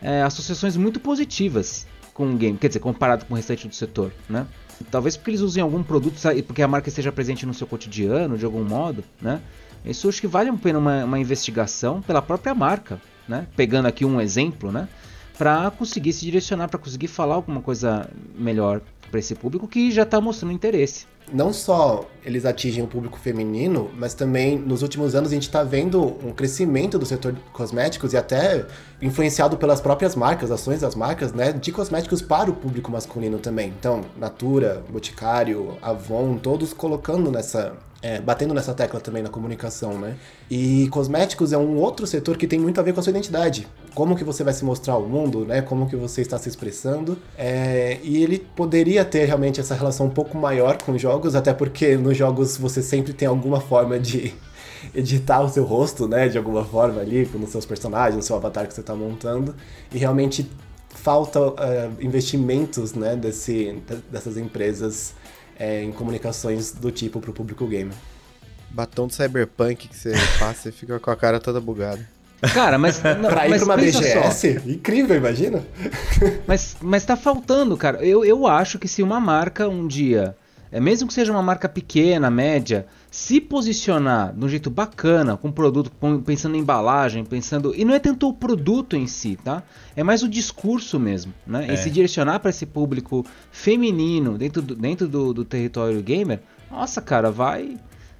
é, associações muito positivas com o game, quer dizer, comparado com o restante do setor, né? Talvez porque eles usem algum produto, porque a marca esteja presente no seu cotidiano, de algum modo, né? Isso acho que vale a pena uma, uma investigação pela própria marca, né? Pegando aqui um exemplo, né? Para conseguir se direcionar, para conseguir falar alguma coisa melhor para esse público que já está mostrando interesse não só eles atingem o público feminino, mas também nos últimos anos a gente está vendo um crescimento do setor de cosméticos e até influenciado pelas próprias marcas, ações das marcas, né, de cosméticos para o público masculino também. Então, Natura, Boticário, Avon, todos colocando nessa é, batendo nessa tecla também na comunicação, né? E cosméticos é um outro setor que tem muito a ver com a sua identidade. Como que você vai se mostrar ao mundo, né? Como que você está se expressando. É, e ele poderia ter realmente essa relação um pouco maior com jogos, até porque nos jogos você sempre tem alguma forma de [LAUGHS] editar o seu rosto, né? De alguma forma ali, nos seus personagens, no seu avatar que você está montando. E realmente falta uh, investimentos, né? Desse, dessas empresas é, em comunicações do tipo pro público gamer. Batom de cyberpunk que você [LAUGHS] passa e fica com a cara toda bugada. Cara, mas. [LAUGHS] Não, pra ir mas pra uma BGS? Só. Incrível, imagina. mas, mas tá faltando, cara. Eu, eu acho que se uma marca um dia, é mesmo que seja uma marca pequena, média, se posicionar de um jeito bacana, com produto, pensando em embalagem, pensando. E não é tanto o produto em si, tá? É mais o discurso mesmo, né? É. E se direcionar para esse público feminino dentro do, dentro do, do território gamer, nossa, cara, vai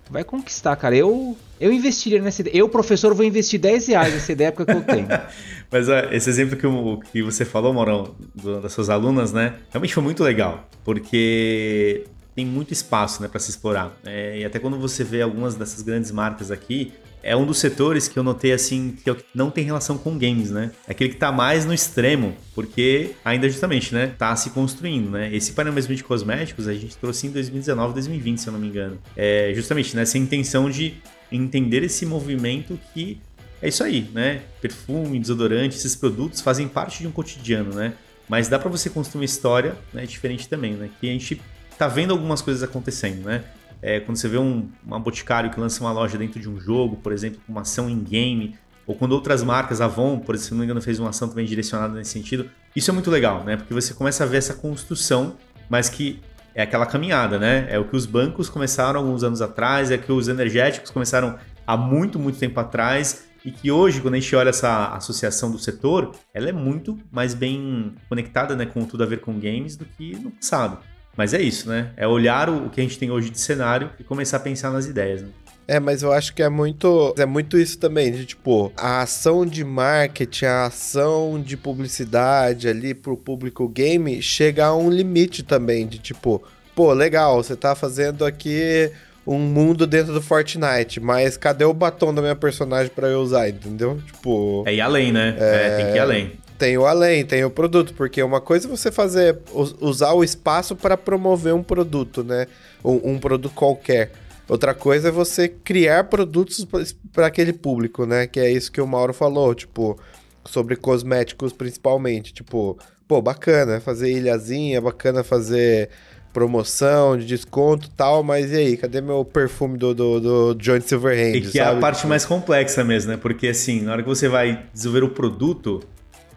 vai conquistar, cara. Eu eu investiria nessa ideia. Eu, professor, vou investir 10 reais nessa ideia porque eu tenho. [LAUGHS] Mas ó, esse exemplo que, o, que você falou, Maurão, do, das suas alunas, né? Realmente foi muito legal. Porque tem muito espaço né, para se explorar. É, e até quando você vê algumas dessas grandes marcas aqui, é um dos setores que eu notei assim que não tem relação com games, né? É aquele que está mais no extremo, porque ainda justamente, né, tá se construindo, né? Esse mesmo de cosméticos a gente trouxe em 2019, 2020, se eu não me engano. É justamente nessa intenção de entender esse movimento que é isso aí, né? Perfume, desodorante, esses produtos fazem parte de um cotidiano, né? Mas dá para você construir uma história, né, diferente também, né? Que a gente tá vendo algumas coisas acontecendo, né? É, quando você vê um uma boticário que lança uma loja dentro de um jogo, por exemplo, com uma ação em game, ou quando outras marcas, Avon, por exemplo, se não me engano, fez uma ação também direcionada nesse sentido, isso é muito legal, né? Porque você começa a ver essa construção, mas que é aquela caminhada, né? É o que os bancos começaram alguns anos atrás, é que os energéticos começaram há muito, muito tempo atrás, e que hoje, quando a gente olha essa associação do setor, ela é muito mais bem conectada né, com tudo a ver com games do que no passado. Mas é isso, né? É olhar o que a gente tem hoje de cenário e começar a pensar nas ideias, né? É, mas eu acho que é muito, é muito isso também, de tipo, a ação de marketing, a ação de publicidade ali pro público game chega a um limite também, de tipo, pô, legal, você tá fazendo aqui um mundo dentro do Fortnite, mas cadê o batom da minha personagem para eu usar, entendeu? Tipo. É ir além, né? É, é tem que ir além tem o além, tem o produto, porque uma coisa é você fazer, usar o espaço para promover um produto, né? Um, um, produto qualquer. Outra coisa é você criar produtos para aquele público, né? Que é isso que o Mauro falou, tipo, sobre cosméticos principalmente. Tipo, pô, bacana fazer ilhazinha, bacana fazer promoção, de desconto tal, mas e aí, cadê meu perfume do, do, do John Silverhand? E que sabe? é a parte mais complexa mesmo, né? Porque assim, na hora que você vai desenvolver o produto,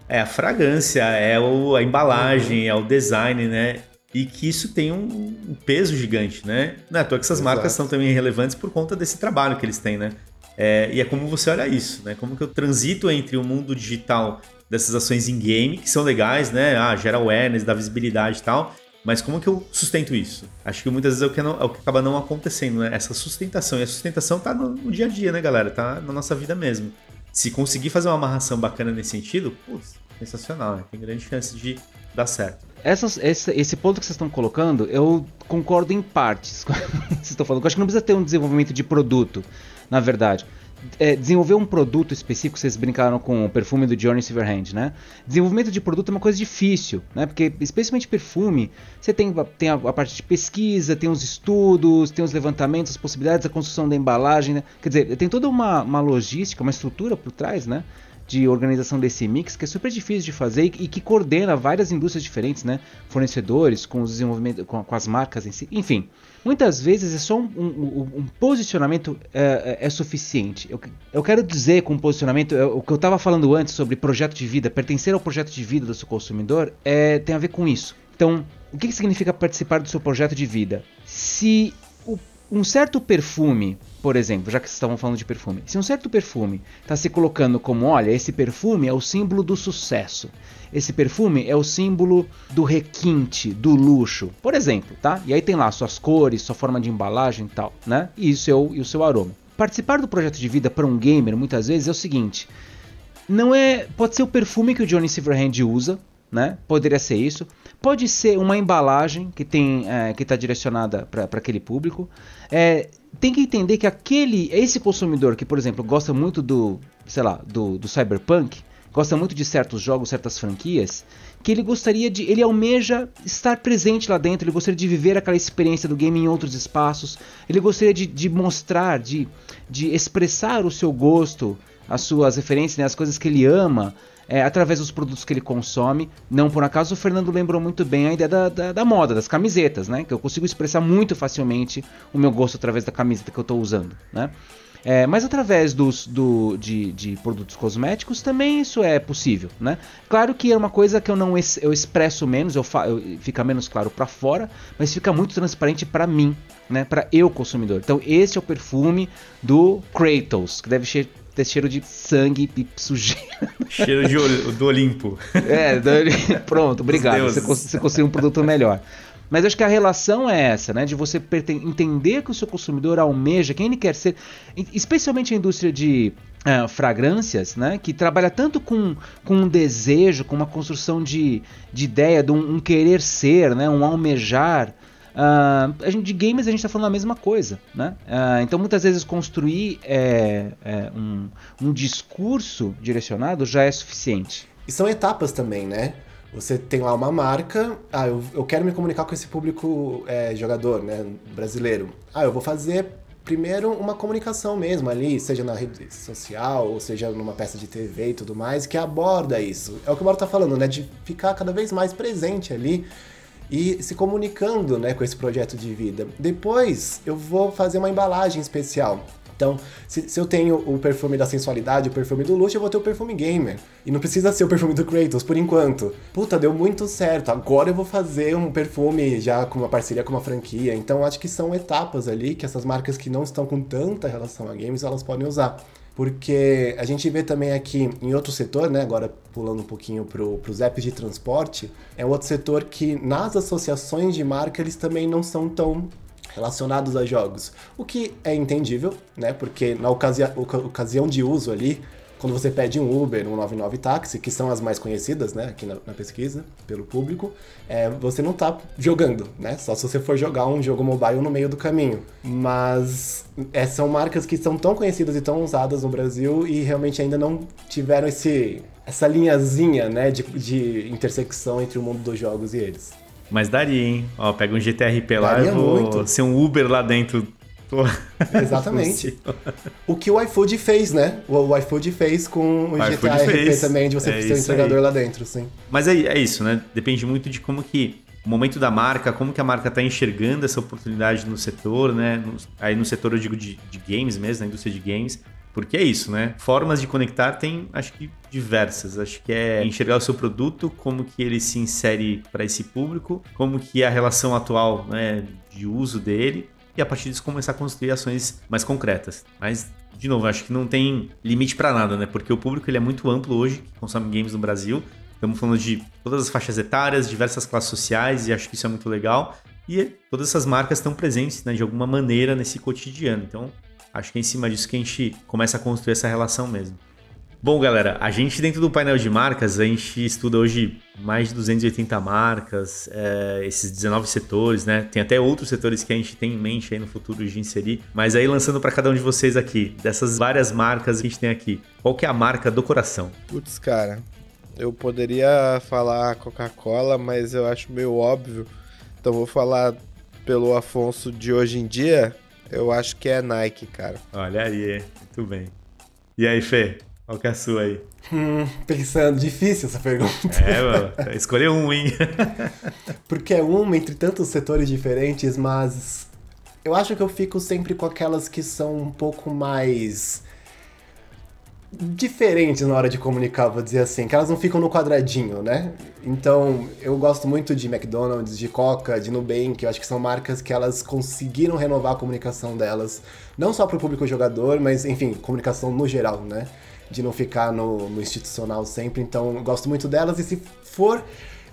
é a fragrância, é o, a embalagem, uhum. é o design, né? E que isso tem um peso gigante, né? Não é à toa que essas Exato. marcas são também relevantes por conta desse trabalho que eles têm, né? É, e é como você olha isso, né? Como que eu transito entre o mundo digital dessas ações em game, que são legais, né? Ah, gera awareness, dá visibilidade e tal. Mas como que eu sustento isso? Acho que muitas vezes é o que, não, é o que acaba não acontecendo, né? Essa sustentação. E a sustentação tá no, no, dia a dia, né, galera? Tá na nossa vida mesmo. Se conseguir fazer uma amarração bacana nesse sentido, putz, sensacional, né? Tem grande chance de dar certo. Essas, esse, esse ponto que vocês estão colocando, eu concordo em partes [LAUGHS] com o que vocês estão falando. Eu acho que não precisa ter um desenvolvimento de produto, na verdade é, desenvolver um produto específico, vocês brincaram com o perfume do Johnny Silverhand, né? Desenvolvimento de produto é uma coisa difícil, né? Porque, especialmente perfume, você tem, tem a, a, parte de pesquisa, tem os estudos, tem os levantamentos, as possibilidades, a construção da embalagem, né? Quer dizer, tem toda uma, uma logística, uma estrutura por trás, né? de organização desse mix que é super difícil de fazer e, que coordena várias indústrias diferentes, né? Fornecedores, com os desenvolvimentos, com, com, as marcas em si, enfim. Muitas vezes é só um, um, um posicionamento é, é, é, suficiente. Eu, eu quero dizer com posicionamento, é, o que eu estava falando antes sobre projeto de vida, pertencer ao projeto de vida do seu consumidor, é, tem a ver com isso. Então, o que, que significa participar do seu projeto de vida? Se o, um certo perfume por exemplo, já que vocês estavam falando de perfume, se um certo perfume está se colocando como, olha, esse perfume é o símbolo do sucesso, esse perfume é o símbolo do requinte, do luxo, por exemplo, tá? E aí tem lá suas cores, sua forma de embalagem e tal, né? E, o seu, e o seu aroma. Participar do projeto de vida para um gamer muitas vezes é o seguinte: não é, pode ser o perfume que o Johnny Silverhand usa, né? Poderia ser isso. Pode ser uma embalagem que tem é, que está direcionada para aquele público. É, tem que entender que aquele, esse consumidor que, por exemplo, gosta muito do, sei lá, do, do cyberpunk, gosta muito de certos jogos, certas franquias, que ele gostaria de, ele almeja estar presente lá dentro, ele gostaria de viver aquela experiência do game em outros espaços, ele gostaria de, de mostrar, de, de expressar o seu gosto, as suas referências, né, as coisas que ele ama, é, através dos produtos que ele consome. Não por acaso o Fernando lembrou muito bem a ideia da, da, da, moda, das camisetas, né? Que eu consigo expressar muito facilmente o meu gosto através da camiseta que eu estou usando, né? É, mas através dos, do, de, de, produtos cosméticos também isso é possível, né? Claro que é uma coisa que eu não es, eu expresso menos, eu, fa, eu fica menos claro para fora, mas fica muito transparente para mim, né? Para eu consumidor. Então esse é o perfume do Kratos, que deve ser ter cheiro de sangue e sujeira. Cheiro de, do Olimpo. É, do, pronto, obrigado. Você, você conseguiu um produto melhor. Mas acho que a relação é essa, né? De você entender que o seu consumidor almeja, quem ele quer ser, especialmente a indústria de uh, fragrâncias, né? Que trabalha tanto com, com um desejo, com uma construção de, de ideia, de um, um querer ser, né? Um almejar. Uh, a gente, de games a gente está falando a mesma coisa, né? Uh, então muitas vezes construir é, é um, um discurso direcionado já é suficiente. E são etapas também, né? Você tem lá uma marca, ah, eu, eu quero me comunicar com esse público é, jogador, né, brasileiro. Ah, eu vou fazer primeiro uma comunicação mesmo ali, seja na rede social, ou seja numa peça de TV e tudo mais, que aborda isso. É o que o Mauro tá falando, né, de ficar cada vez mais presente ali e se comunicando né, com esse projeto de vida. Depois eu vou fazer uma embalagem especial. Então, se, se, eu tenho o perfume da sensualidade, o perfume do luxo, eu vou ter o perfume gamer. E não precisa ser o perfume do Kratos, por enquanto. Puta, deu muito certo. Agora eu vou fazer um perfume já com uma parceria com uma franquia. Então, acho que são etapas ali que essas marcas que não estão com tanta relação a games, elas podem usar porque a gente vê também aqui em outro setor, né, agora pulando um pouquinho para os apps de transporte, é outro setor que nas associações de marca eles também não são tão relacionados a jogos, o que é entendível, né, porque na ocasi ocasião de uso ali, quando você pede um Uber, um 99 táxi, que são as mais conhecidas, né, aqui na, na pesquisa, pelo público, é, você não tá jogando, né? Só se você for jogar um jogo mobile no meio do caminho. Mas é, são marcas que são tão conhecidas e tão usadas no Brasil e realmente ainda não tiveram esse, essa linhazinha, né, de, de intersecção entre o mundo dos jogos e eles. Mas daria, hein? Ó, pega um GTRP lá e vou muito. ser um Uber lá dentro. [LAUGHS] Exatamente. [LAUGHS] o que o iFood fez, né? O, o iFood fez com o, o GTA RP também, de você é ser um entregador aí. lá dentro, sim. Mas é, é isso, né? Depende muito de como que o momento da marca, como que a marca está enxergando essa oportunidade no setor, né? No, aí no setor eu digo de, de games mesmo, na indústria de games. Porque é isso, né? Formas de conectar tem, acho que, diversas. Acho que é enxergar o seu produto, como que ele se insere para esse público, como que é a relação atual né, de uso dele, e a partir disso começar a construir ações mais concretas. Mas, de novo, acho que não tem limite para nada, né? Porque o público ele é muito amplo hoje, que consome games no Brasil. Estamos falando de todas as faixas etárias, diversas classes sociais, e acho que isso é muito legal. E todas essas marcas estão presentes, né, de alguma maneira, nesse cotidiano. Então, Acho que é em cima disso que a gente começa a construir essa relação mesmo. Bom, galera, a gente dentro do painel de marcas, a gente estuda hoje mais de 280 marcas, é, esses 19 setores, né? Tem até outros setores que a gente tem em mente aí no futuro de inserir. Mas aí lançando para cada um de vocês aqui, dessas várias marcas que a gente tem aqui, qual que é a marca do coração? Putz, cara, eu poderia falar Coca-Cola, mas eu acho meio óbvio. Então vou falar pelo Afonso de hoje em dia, eu acho que é Nike, cara. Olha aí, muito bem. E aí, Fê? Qual que é a sua aí? Hum, pensando, difícil essa pergunta. É, mano, escolher um, hein? [LAUGHS] Porque é uma entre tantos setores diferentes, mas eu acho que eu fico sempre com aquelas que são um pouco mais diferentes na hora de comunicar, vou dizer assim, que elas não ficam no quadradinho, né? Então, eu gosto muito de McDonald's, de Coca, de Nubank, eu acho que são marcas que elas conseguiram renovar a comunicação delas, não só para o público jogador, mas, enfim, comunicação no geral, né? De não ficar no, no institucional sempre, então eu gosto muito delas, e se for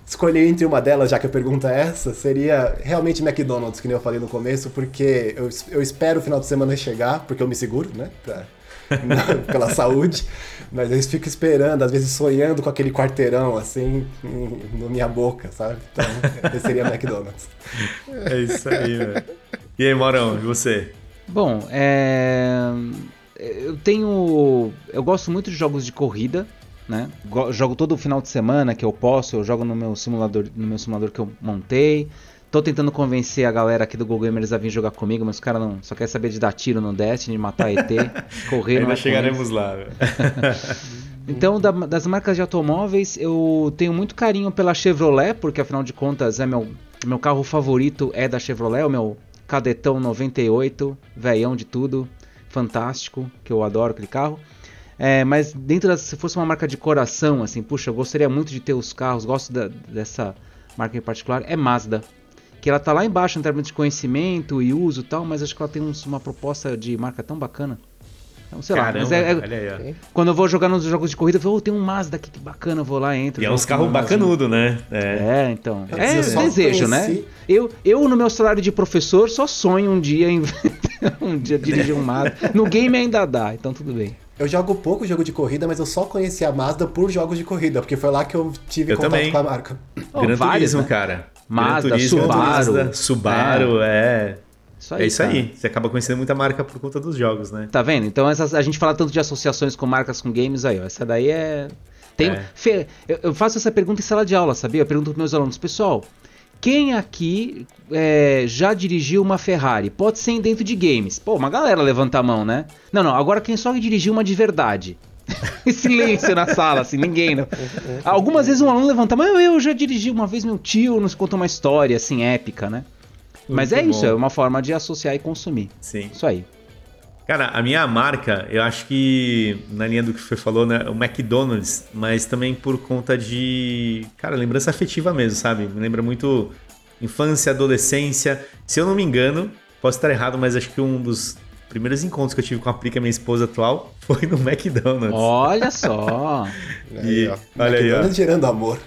escolher entre uma delas, já que a pergunta é essa, seria realmente McDonald's, que nem eu falei no começo, porque eu, eu espero o final de semana chegar, porque eu me seguro, né? Pra [LAUGHS] pela saúde, mas eles ficam esperando, às vezes sonhando com aquele quarteirão assim na minha boca, sabe? Então, esse seria McDonald's. É isso aí, velho. E aí, Morão, e você? Bom, é... eu tenho. Eu gosto muito de jogos de corrida. Né? Jogo todo final de semana que eu posso, eu jogo no meu simulador, no meu simulador que eu montei. Tô tentando convencer a galera aqui do Google Gamers a vir jogar comigo, mas os caras não só quer saber de dar tiro no Destiny, de matar ET, [LAUGHS] correr Ainda é chegaremos lá. [LAUGHS] então, da, das marcas de automóveis, eu tenho muito carinho pela Chevrolet, porque afinal de contas é meu, meu carro favorito é da Chevrolet, o meu Cadetão 98, veião de tudo, fantástico, que eu adoro aquele carro. É, mas dentro das, se fosse uma marca de coração, assim, puxa, eu gostaria muito de ter os carros, gosto da, dessa marca em particular, é Mazda que ela tá lá embaixo em termos de conhecimento e uso e tal, mas acho que ela tem uns, uma proposta de marca tão bacana. Então, sei Caramba, lá, é, é, aí, quando eu vou jogar nos jogos de corrida, eu falo, oh, tem um Mazda aqui que bacana, eu vou lá, entro. E é uns carros bacanudo, né? É, é então. É, desejo, né? Eu, eu, no meu salário de professor, só sonho um dia em [LAUGHS] um dia dirigir um Mazda. No game ainda dá, então tudo bem. Eu jogo pouco jogo de corrida, mas eu só conheci a Mazda por jogos de corrida, porque foi lá que eu tive eu contato também. com a marca. Oh, Gran vários, Turismo, né? cara. Mazda, Turismo, Subaru. Mazda, Subaru, é. é. Isso aí, é isso cara. aí. Você acaba conhecendo muita marca por conta dos jogos, né? Tá vendo? Então essas, a gente fala tanto de associações com marcas com games aí, ó. Essa daí é. Tem, é. Fe, eu, faço essa pergunta em sala de aula, sabia? Eu pergunto para meus alunos, pessoal, quem aqui é, já dirigiu uma Ferrari? Pode ser dentro de games. Pô, uma galera levanta a mão, né? Não, não, agora quem só dirigiu uma de verdade? [LAUGHS] Silêncio na sala, assim, ninguém. Não. Algumas vezes um aluno levanta, mas eu já dirigi uma vez, meu tio nos conta uma história, assim, épica, né? Mas é bom. isso, é uma forma de associar e consumir. Sim. Isso aí. Cara, a minha marca, eu acho que na linha do que você falou, né, o McDonald's, mas também por conta de, cara, lembrança afetiva mesmo, sabe? Me lembra muito infância, adolescência. Se eu não me engano, posso estar errado, mas acho que um dos primeiros encontros que eu tive com a Prica, minha esposa atual, [LAUGHS] foi no McDonald's. Olha só! [LAUGHS] e, olha aí, ó. gerando amor.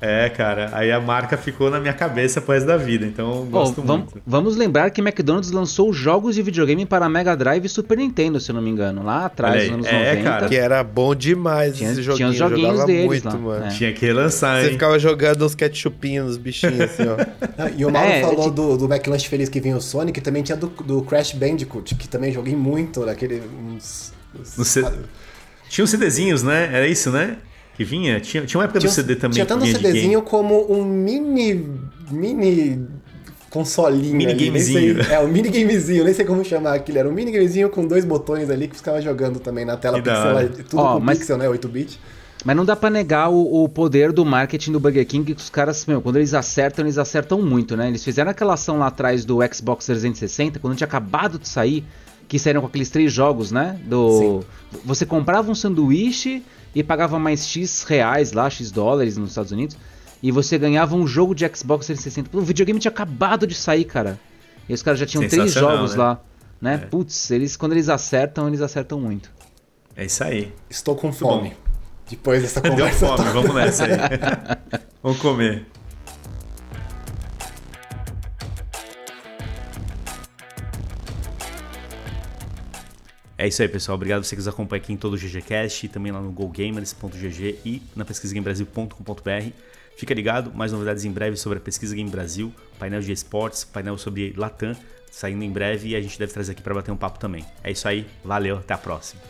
É, cara, aí a marca ficou na minha cabeça pro resto da vida, então gosto oh, vamos, muito. Vamos lembrar que McDonald's lançou jogos de videogame para Mega Drive e Super Nintendo, se eu não me engano, lá atrás, nos anos é, 90. Cara. Que era bom demais tinha, esse joguinho, tinha os joguinhos jogava deles muito, lá, mano. É. Tinha que relançar, Você hein? ficava jogando uns ketchupinhos nos bichinhos assim, ó. e o Mauro é, falou te... do, do McLanche Feliz que vinha o Sonic, também tinha do, do Crash Bandicoot, que também joguei muito naquele... Uns, uns... C... Tinha os CDzinhos, né? Era isso, né? Que vinha? Tinha, tinha uma época tinha, do CD também. Tinha tanto um CDzinho como um mini. mini. consolinho. Mini ali, gamezinho. Sei, é, um mini gamezinho, nem sei como chamar aquilo. Era um mini gamezinho com dois botões ali que ficava jogando também na tela pixel, tudo oh, com mas... pixel, né? 8-bit. Mas não dá pra negar o, o, poder do marketing do Burger King, que os caras, meu, quando eles acertam, eles acertam muito, né? Eles fizeram aquela ação lá atrás do Xbox 360, quando tinha acabado de sair, que saíram com aqueles três jogos, né? Do. Sim. Você comprava um sanduíche e pagava mais X reais lá, X dólares nos Estados Unidos, e você ganhava um jogo de Xbox 360. O videogame tinha acabado de sair, cara. E os caras já tinham três jogos né? lá. Né? É. Putz, eles, quando eles acertam, eles acertam muito. É isso aí. Estou com fome. Depois dessa [LAUGHS] conversa. Deu fome, vamos nessa aí. vamos comer. É isso aí, pessoal. Obrigado você que nos acompanha aqui em todo o GGCast e também lá no gogamers.gg e na pesquisagamebrasil.com.br. Fica ligado, mais novidades em breve sobre a Pesquisa Game Brasil, painel de esportes, painel sobre Latam, saindo em breve e a gente deve trazer aqui para bater um papo também. É isso aí, valeu, até a próxima.